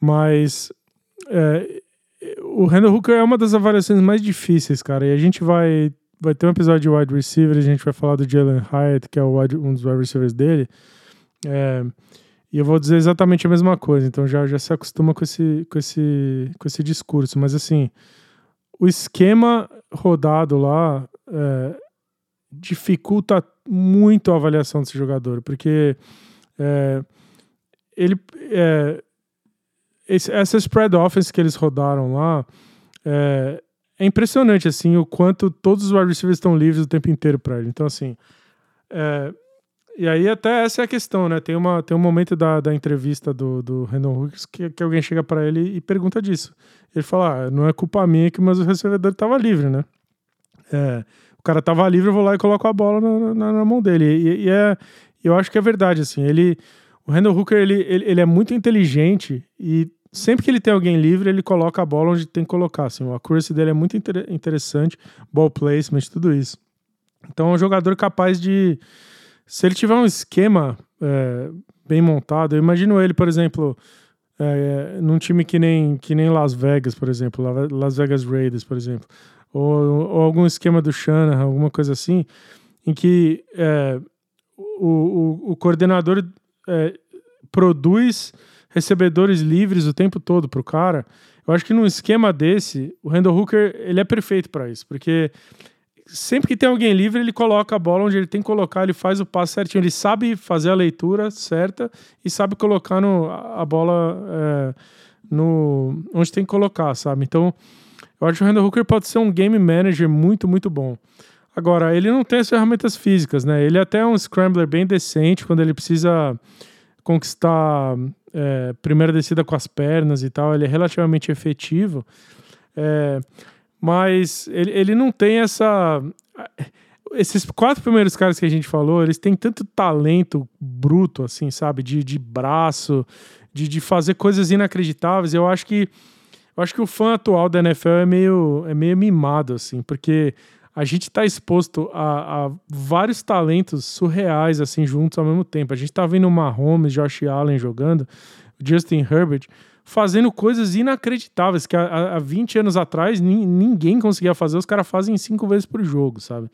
mas é, o Randall Hooker é uma das avaliações mais difíceis, cara. E a gente vai, vai ter um episódio de wide receiver, a gente vai falar do Jalen Hyatt, que é wide, um dos wide receivers dele. É, e eu vou dizer exatamente a mesma coisa, então já, já se acostuma com esse, com, esse, com esse discurso. Mas assim, o esquema rodado lá é, dificulta muito a avaliação desse jogador, porque é, ele. É, esse, essa spread offense que eles rodaram lá é, é, impressionante assim o quanto todos os wide receivers estão livres o tempo inteiro para ele. Então assim, é, e aí até essa é a questão, né? Tem, uma, tem um momento da, da entrevista do, do Randall Hooks que, que alguém chega para ele e pergunta disso. Ele fala, ah, não é culpa minha que mas o recebedor estava livre, né? É, o cara estava livre, eu vou lá e coloco a bola na, na, na mão dele. E, e, é, eu acho que é verdade, assim. Ele, o Randall Hooker, ele, ele, ele, é muito inteligente e sempre que ele tem alguém livre, ele coloca a bola onde tem que colocar. Assim, o accuracy dele é muito inter, interessante, ball placement, tudo isso. Então é um jogador capaz de. Se ele tiver um esquema é, bem montado, eu imagino ele, por exemplo, é, num time que nem, que nem Las Vegas, por exemplo, Las Vegas Raiders, por exemplo, ou, ou algum esquema do Shanahan, alguma coisa assim, em que é, o, o, o, coordenador é, produz recebedores livres o tempo todo para o cara. Eu acho que num esquema desse, o Randall Hooker ele é perfeito para isso, porque sempre que tem alguém livre, ele coloca a bola onde ele tem que colocar, ele faz o passe certinho, ele sabe fazer a leitura certa e sabe colocar no, a bola é, no, onde tem que colocar, sabe? Então, eu acho que o Randall Hooker pode ser um game manager muito, muito bom. Agora, ele não tem as ferramentas físicas, né? Ele é até um scrambler bem decente quando ele precisa conquistar é, primeira descida com as pernas e tal, ele é relativamente efetivo. É, mas ele, ele não tem essa. Esses quatro primeiros caras que a gente falou, eles têm tanto talento bruto, assim, sabe? De, de braço, de, de fazer coisas inacreditáveis. Eu acho que. Eu acho que o fã atual da NFL é meio, é meio mimado, assim, porque a gente está exposto a, a, vários talentos surreais, assim, juntos ao mesmo tempo. A gente está vendo o Mahomes, Josh Allen jogando, Justin Herbert fazendo coisas inacreditáveis que há, há 20 anos atrás ninguém conseguia fazer, os caras fazem cinco vezes por jogo, sabe?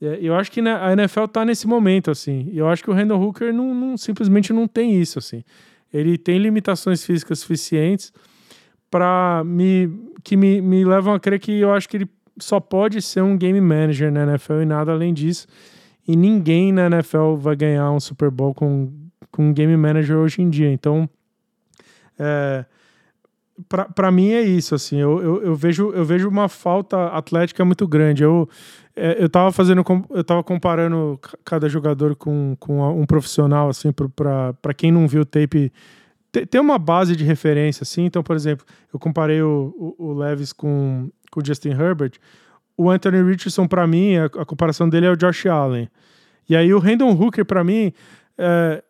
É, eu acho que a NFL tá nesse momento, assim. Eu acho que o Randall Hooker não, não, simplesmente não tem isso, assim. Ele tem limitações físicas suficientes para me que me, me levam a crer que eu acho que ele só pode ser um game manager na NFL e nada além disso. E ninguém na NFL vai ganhar um Super Bowl com, com um game manager hoje em dia. Então, é, para mim é isso, assim, eu, eu, eu, vejo, eu vejo uma falta atlética muito grande. Eu, é, eu tava fazendo, eu tava comparando cada jogador com, com um profissional, assim, para quem não viu o tape, tem uma base de referência, assim. Então, por exemplo, eu comparei o, o, o Levis com, com o Justin Herbert. O Anthony Richardson, para mim, a, a, comparação dele é o Josh Allen. E aí o Randall Hooker, para mim, é,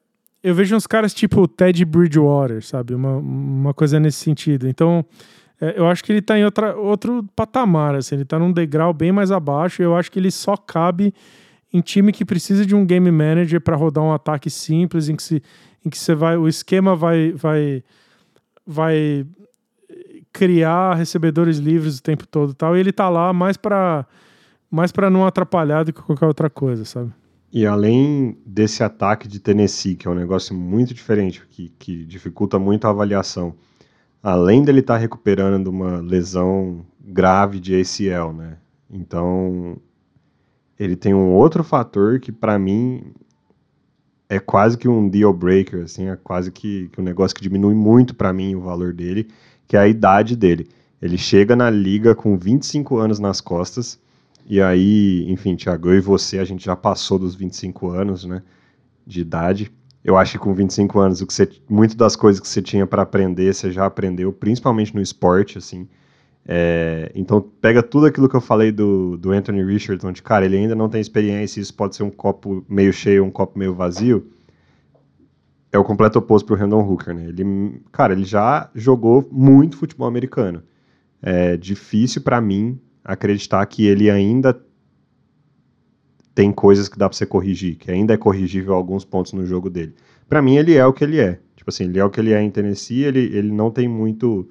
eu vejo uns caras tipo Ted Bridgewater, sabe? Uma, uma coisa nesse sentido. Então, é, eu acho que ele tá em outra, outro patamar, assim, ele tá num degrau bem mais abaixo. Eu acho que ele só cabe em time que precisa de um game manager para rodar um ataque simples, em que, se, em que você vai, o esquema vai, vai, vai criar recebedores livres o tempo todo, tal. E ele tá lá mais para mais para não atrapalhar do que qualquer outra coisa, sabe? E além desse ataque de Tennessee, que é um negócio muito diferente, que, que dificulta muito a avaliação, além dele estar tá recuperando uma lesão grave de ACL, né? Então, ele tem um outro fator que para mim é quase que um deal breaker, assim, é quase que, que um negócio que diminui muito para mim o valor dele, que é a idade dele. Ele chega na liga com 25 anos nas costas e aí, enfim, Thiago, eu e você, a gente já passou dos 25 anos, né, de idade. Eu acho que com 25 anos, o que você, muito das coisas que você tinha para aprender, você já aprendeu, principalmente no esporte, assim. É, então, pega tudo aquilo que eu falei do, do Anthony Richardson, de cara, ele ainda não tem experiência, isso pode ser um copo meio cheio, um copo meio vazio. É o completo oposto pro Randall Hooker, né? Ele, cara, ele já jogou muito futebol americano. É difícil para mim acreditar que ele ainda tem coisas que dá para você corrigir, que ainda é corrigível alguns pontos no jogo dele. Para mim, ele é o que ele é. Tipo assim, ele é o que ele é em Tennessee, ele, ele não tem muito o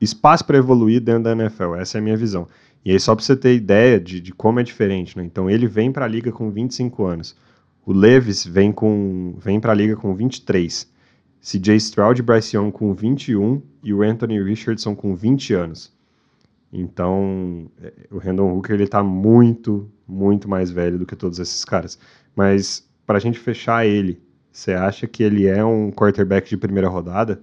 espaço para evoluir dentro da NFL. Essa é a minha visão. E aí, só para você ter ideia de, de como é diferente, né? Então, ele vem para a liga com 25 anos. O Levis vem, com, vem para a liga com 23. CJ Stroud e Bryce Young com 21 e o Anthony Richardson com 20 anos. Então, é, o Randall Hooker ele tá muito, muito mais velho do que todos esses caras. Mas para a gente fechar ele, você acha que ele é um quarterback de primeira rodada?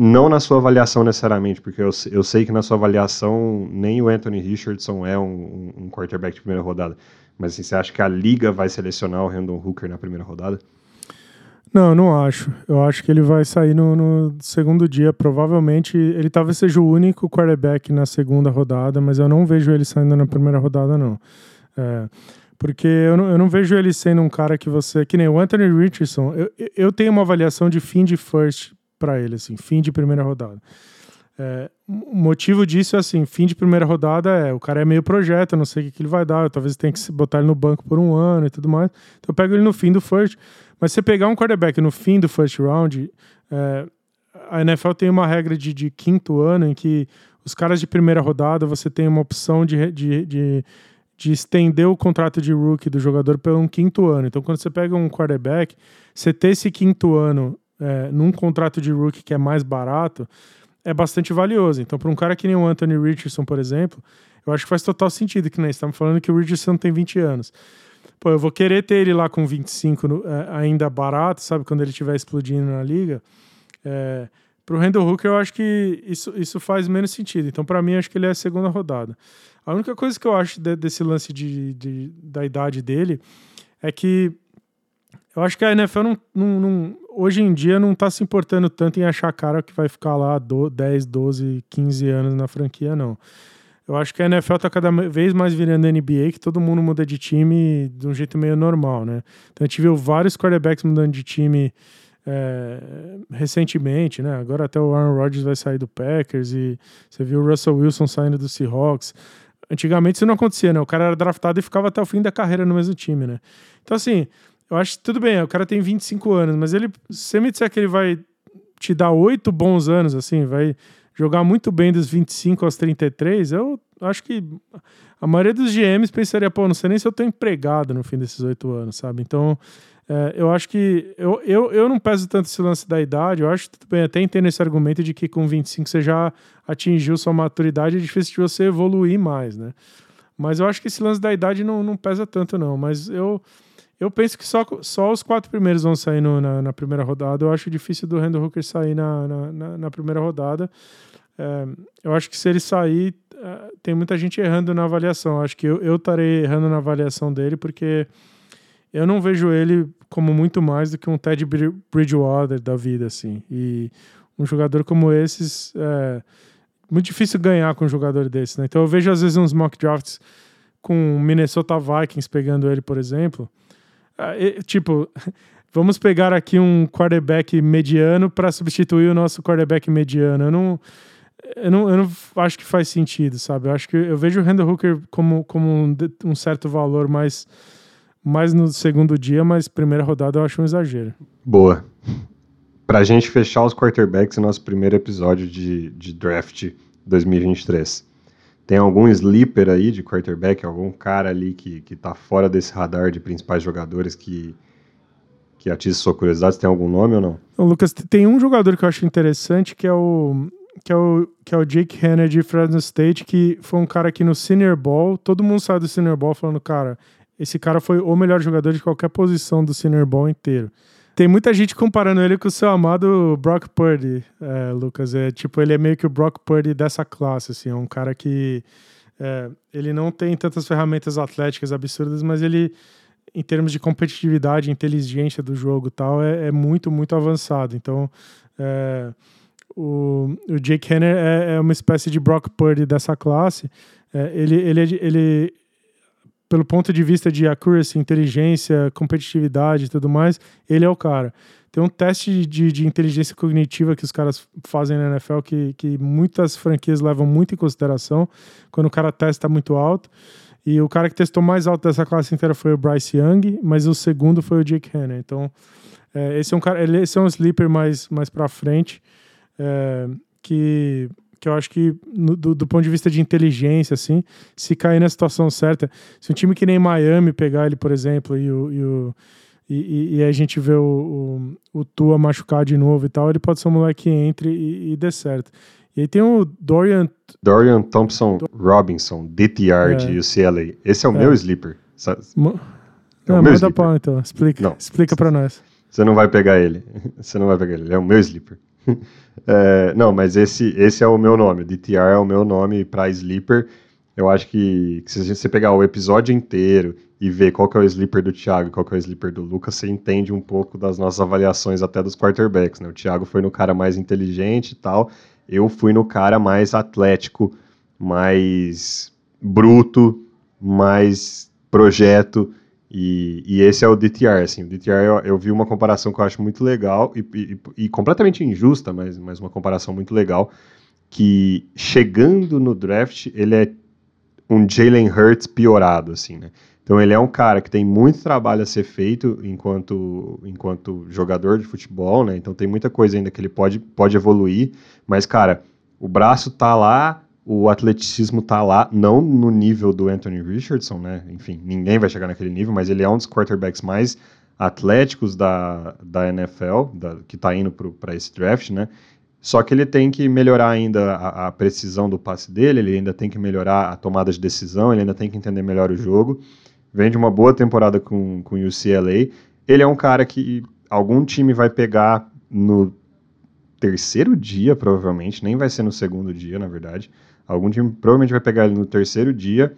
Não na sua avaliação necessariamente, porque eu, eu sei que na sua avaliação nem o Anthony Richardson é um, um quarterback de primeira rodada. Mas assim, você acha que a liga vai selecionar o Randall Hooker na primeira rodada? Não, não acho. Eu acho que ele vai sair no, no, segundo dia. Provavelmente ele talvez seja o único quarterback na segunda rodada, mas eu não vejo ele saindo na primeira rodada, não. É, porque eu não, eu não vejo ele sendo um cara que você. Que nem o Anthony Richardson. Eu, eu tenho uma avaliação de fim de first para ele, assim, fim de primeira rodada. É, o motivo disso é assim, fim de primeira rodada é, o cara é meio projeto, eu não sei o que, que ele vai dar, talvez tenha que botar ele no banco por um ano e tudo mais. Então eu pego ele no fim do first. Mas você pegar um quarterback no fim do first round, é, a NFL tem uma regra de, de, quinto ano em que os caras de primeira rodada você tem uma opção de, de, de, de estender o contrato de rookie do jogador por um quinto ano. Então quando você pega um quarterback, você ter esse quinto ano é, num contrato de rookie que é mais barato é bastante valioso. Então, para um cara que nem o Anthony Richardson, por exemplo, eu acho que faz total sentido que nem estamos falando que o Richardson tem 20 anos. Pô, eu vou querer ter ele lá com 25 no, é, ainda barato, sabe? Quando ele estiver explodindo na liga. É, para o Randall Hooker, eu acho que isso, isso faz menos sentido. Então, para mim, acho que ele é a segunda rodada. A única coisa que eu acho de, desse lance de, de, da idade dele é que eu acho que a NFL não, não, não, hoje em dia não está se importando tanto em achar cara que vai ficar lá do, 10, 12, 15 anos na franquia, não. Eu acho que a NFL está cada vez mais virando NBA, que todo mundo muda de time de um jeito meio normal, né? Então a gente viu vários quarterbacks mudando de time é, recentemente, né? Agora até o Aaron Rodgers vai sair do Packers e você viu o Russell Wilson saindo do Seahawks. Antigamente isso não acontecia, né? O cara era draftado e ficava até o fim da carreira no mesmo time, né? Então, assim, eu acho que tudo bem, o cara tem 25 anos, mas ele, se você me disser que ele vai te dar oito bons anos, assim, vai jogar muito bem dos 25 aos 33, eu acho que a maioria dos GMs pensaria, pô, não sei nem se eu tô empregado no fim desses oito anos, sabe? Então, é, eu acho que. Eu, eu, eu não peso tanto esse lance da idade, eu acho tudo bem, até entendo esse argumento de que com 25 você já atingiu sua maturidade, é difícil de você evoluir mais, né? Mas eu acho que esse lance da idade não, não pesa tanto, não. Mas eu. Eu penso que só, só os quatro primeiros vão sair no, na, na, primeira rodada. Eu acho difícil do Randall Hooker sair na, na, na primeira rodada. É, eu acho que se ele sair, é, tem muita gente errando na avaliação. Eu acho que eu, estarei errando na avaliação dele, porque eu não vejo ele como muito mais do que um Ted Bridgewater da vida, assim. E um jogador como esses, é muito difícil ganhar com um jogador desse, né? Então eu vejo às vezes uns mock drafts com Minnesota Vikings pegando ele, por exemplo. Ah, tipo, vamos pegar aqui um quarterback mediano para substituir o nosso quarterback mediano. Eu não, eu não, eu não acho que faz sentido, sabe? Eu acho que eu vejo o Randall Hooker como, como um, um certo valor mais, mais no segundo dia, mas primeira rodada eu acho um exagero. Boa. Pra gente fechar os quarterbacks, nosso primeiro episódio de, de draft 2023. Tem algum sleeper aí de quarterback, algum cara ali que, que tá fora desse radar de principais jogadores que, que atiça sua curiosidade? Tem algum nome ou não? Lucas, tem um jogador que eu acho interessante que é o que é o, que é o Jake Henner de Fresno State, que foi um cara que no Senior Ball, todo mundo sai do Senior Ball falando, cara, esse cara foi o melhor jogador de qualquer posição do Senior Ball inteiro. Tem muita gente comparando ele com o seu amado Brock Purdy, é, Lucas. É tipo, ele é meio que o Brock Purdy dessa classe, assim. É um cara que é, ele não tem tantas ferramentas atléticas absurdas, mas ele, em termos de competitividade, inteligência do jogo, tal, é, é muito, muito avançado. Então, é, o, o Jake Henner é, é, uma espécie de Brock Purdy dessa classe. É, ele, ele, ele, pelo ponto de vista de accuracy, inteligência, competitividade e tudo mais, ele é o cara. Tem um teste de, de inteligência cognitiva que os caras fazem na NFL que, que muitas franquias levam muito em consideração quando o cara testa muito alto. E o cara que testou mais alto dessa classe inteira foi o Bryce Young, mas o segundo foi o Jake Hanna. Então, é, esse é um cara, esse é um sleeper mais, mais para frente, é, que que eu acho que no, do, do, ponto de vista de inteligência, assim, se cair na situação certa, se um time que nem Miami pegar ele, por exemplo, e, o, e, o, e, e a gente vê o, o, o, Tua machucar de novo e tal, ele pode ser um moleque que entre e, e dê certo. E aí tem o Dorian... Dorian Thompson Robinson, DTR é. de UCLA. Esse é o é. meu sleeper. Mo... É não, manda pau então, explica, não. explica pra nós. Você não vai pegar ele, você não vai pegar ele, ele é o meu sleeper. É, não, mas esse, esse é o meu nome. DTR é o meu nome para Sleeper. Eu acho que, que, se você pegar o episódio inteiro e ver qual que é o sleeper do Thiago e qual que é o sleeper do Lucas, você entende um pouco das nossas avaliações até dos quarterbacks. Né? O Thiago foi no cara mais inteligente e tal. Eu fui no cara mais atlético, mais bruto, mais projeto. E, e, esse é o DTR, assim, o DTR eu, eu, vi uma comparação que eu acho muito legal e, e, e completamente injusta, mas, mas uma comparação muito legal, que chegando no draft, ele é um Jalen Hurts piorado, assim, né? Então ele é um cara que tem muito trabalho a ser feito enquanto, enquanto jogador de futebol, né? Então tem muita coisa ainda que ele pode, pode evoluir, mas, cara, o braço tá lá, o atleticismo tá lá, não no nível do Anthony Richardson, né? Enfim, ninguém vai chegar naquele nível, mas ele é um dos quarterbacks mais atléticos da, da NFL, da, que tá indo para esse draft, né? Só que ele tem que melhorar ainda a, a, precisão do passe dele, ele ainda tem que melhorar a tomada de decisão, ele ainda tem que entender melhor o jogo. Vem de uma boa temporada com o UCLA. Ele é um cara que algum time vai pegar no terceiro dia, provavelmente, nem vai ser no segundo dia, na verdade. Algum time provavelmente vai pegar ele no terceiro dia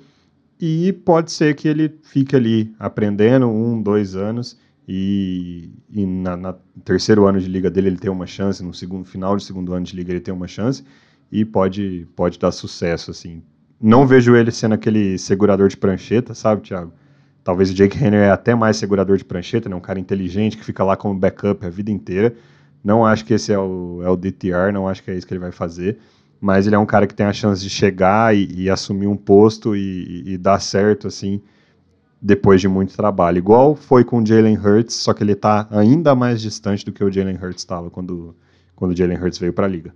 e pode ser que ele fique ali aprendendo um, dois anos e, e na, na, terceiro ano de liga dele ele tem uma chance, no segundo final de segundo ano de liga ele tem uma chance e pode, pode dar sucesso, assim. Não vejo ele sendo aquele segurador de prancheta, sabe, Thiago? Talvez o Jake Henry é até mais segurador de prancheta, né? Um cara inteligente que fica lá como backup a vida inteira. Não acho que esse é o, é o DTR, não acho que é isso que ele vai fazer. Mas ele é um cara que tem a chance de chegar e, e assumir um posto e, e, e dar certo, assim, depois de muito trabalho. Igual foi com o Jalen Hurts, só que ele está ainda mais distante do que o Jalen Hurts estava quando, quando o Jalen Hurts veio para a liga.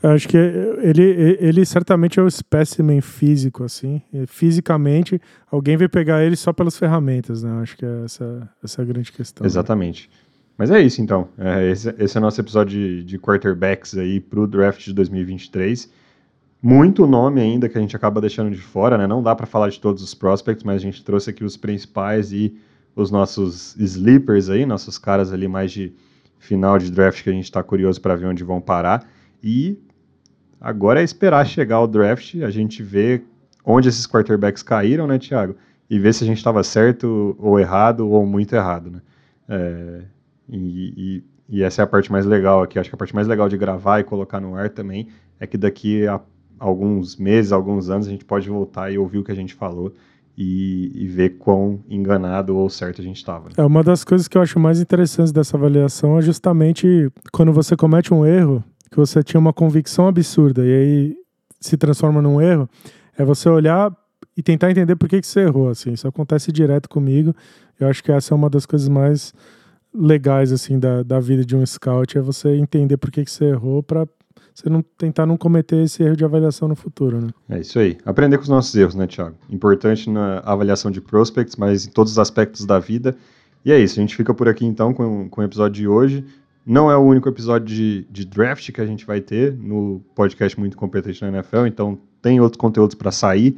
Eu acho que ele, ele certamente é o espécimen físico, assim. Fisicamente, alguém vai pegar ele só pelas ferramentas, né? Eu acho que é essa, essa é a grande questão. Né? Exatamente. Né? Mas é isso, então. É, esse, esse, é o nosso episódio de, de quarterbacks aí pro draft de 2023 muito nome ainda que a gente acaba deixando de fora, né? Não dá para falar de todos os prospects, mas a gente trouxe aqui os principais e os nossos sleepers aí, nossos caras ali mais de final de draft que a gente está curioso para ver onde vão parar. E agora é esperar chegar o draft, a gente vê onde esses quarterbacks caíram, né, Thiago? E ver se a gente estava certo ou errado ou muito errado, né? É, e, e, e essa é a parte mais legal aqui. Acho que a parte mais legal de gravar e colocar no ar também é que daqui a alguns meses, alguns anos, a gente pode voltar e ouvir o que a gente falou e, e ver quão enganado ou certo a gente estava. Né? É uma das coisas que eu acho mais interessantes dessa avaliação é justamente quando você comete um erro, que você tinha uma convicção absurda e aí se transforma num erro, é você olhar e tentar entender por que, que você errou. Assim, isso acontece direto comigo. Eu acho que essa é uma das coisas mais legais assim da, da vida de um scout é você entender por que, que você errou para você não tentar não cometer esse erro de avaliação no futuro, né? É isso aí. Aprender com os nossos erros, né, Thiago? Importante na avaliação de prospects, mas em todos os aspectos da vida. E é isso, a gente fica por aqui então com, com o episódio de hoje. Não é o único episódio de, de draft que a gente vai ter no podcast Muito Competente na NFL, então tem outros conteúdos para sair.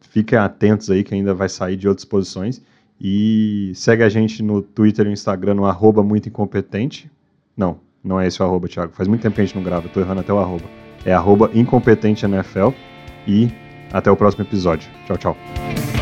Fiquem atentos aí que ainda vai sair de outras posições. E segue a gente no Twitter e no Instagram no arroba muito incompetente. Não, não é esse o arroba, Thiago. Faz muito tempo que a gente não grava, tô errando até o arroba. É arroba incompetente NFL e até o próximo episódio. Tchau, tchau.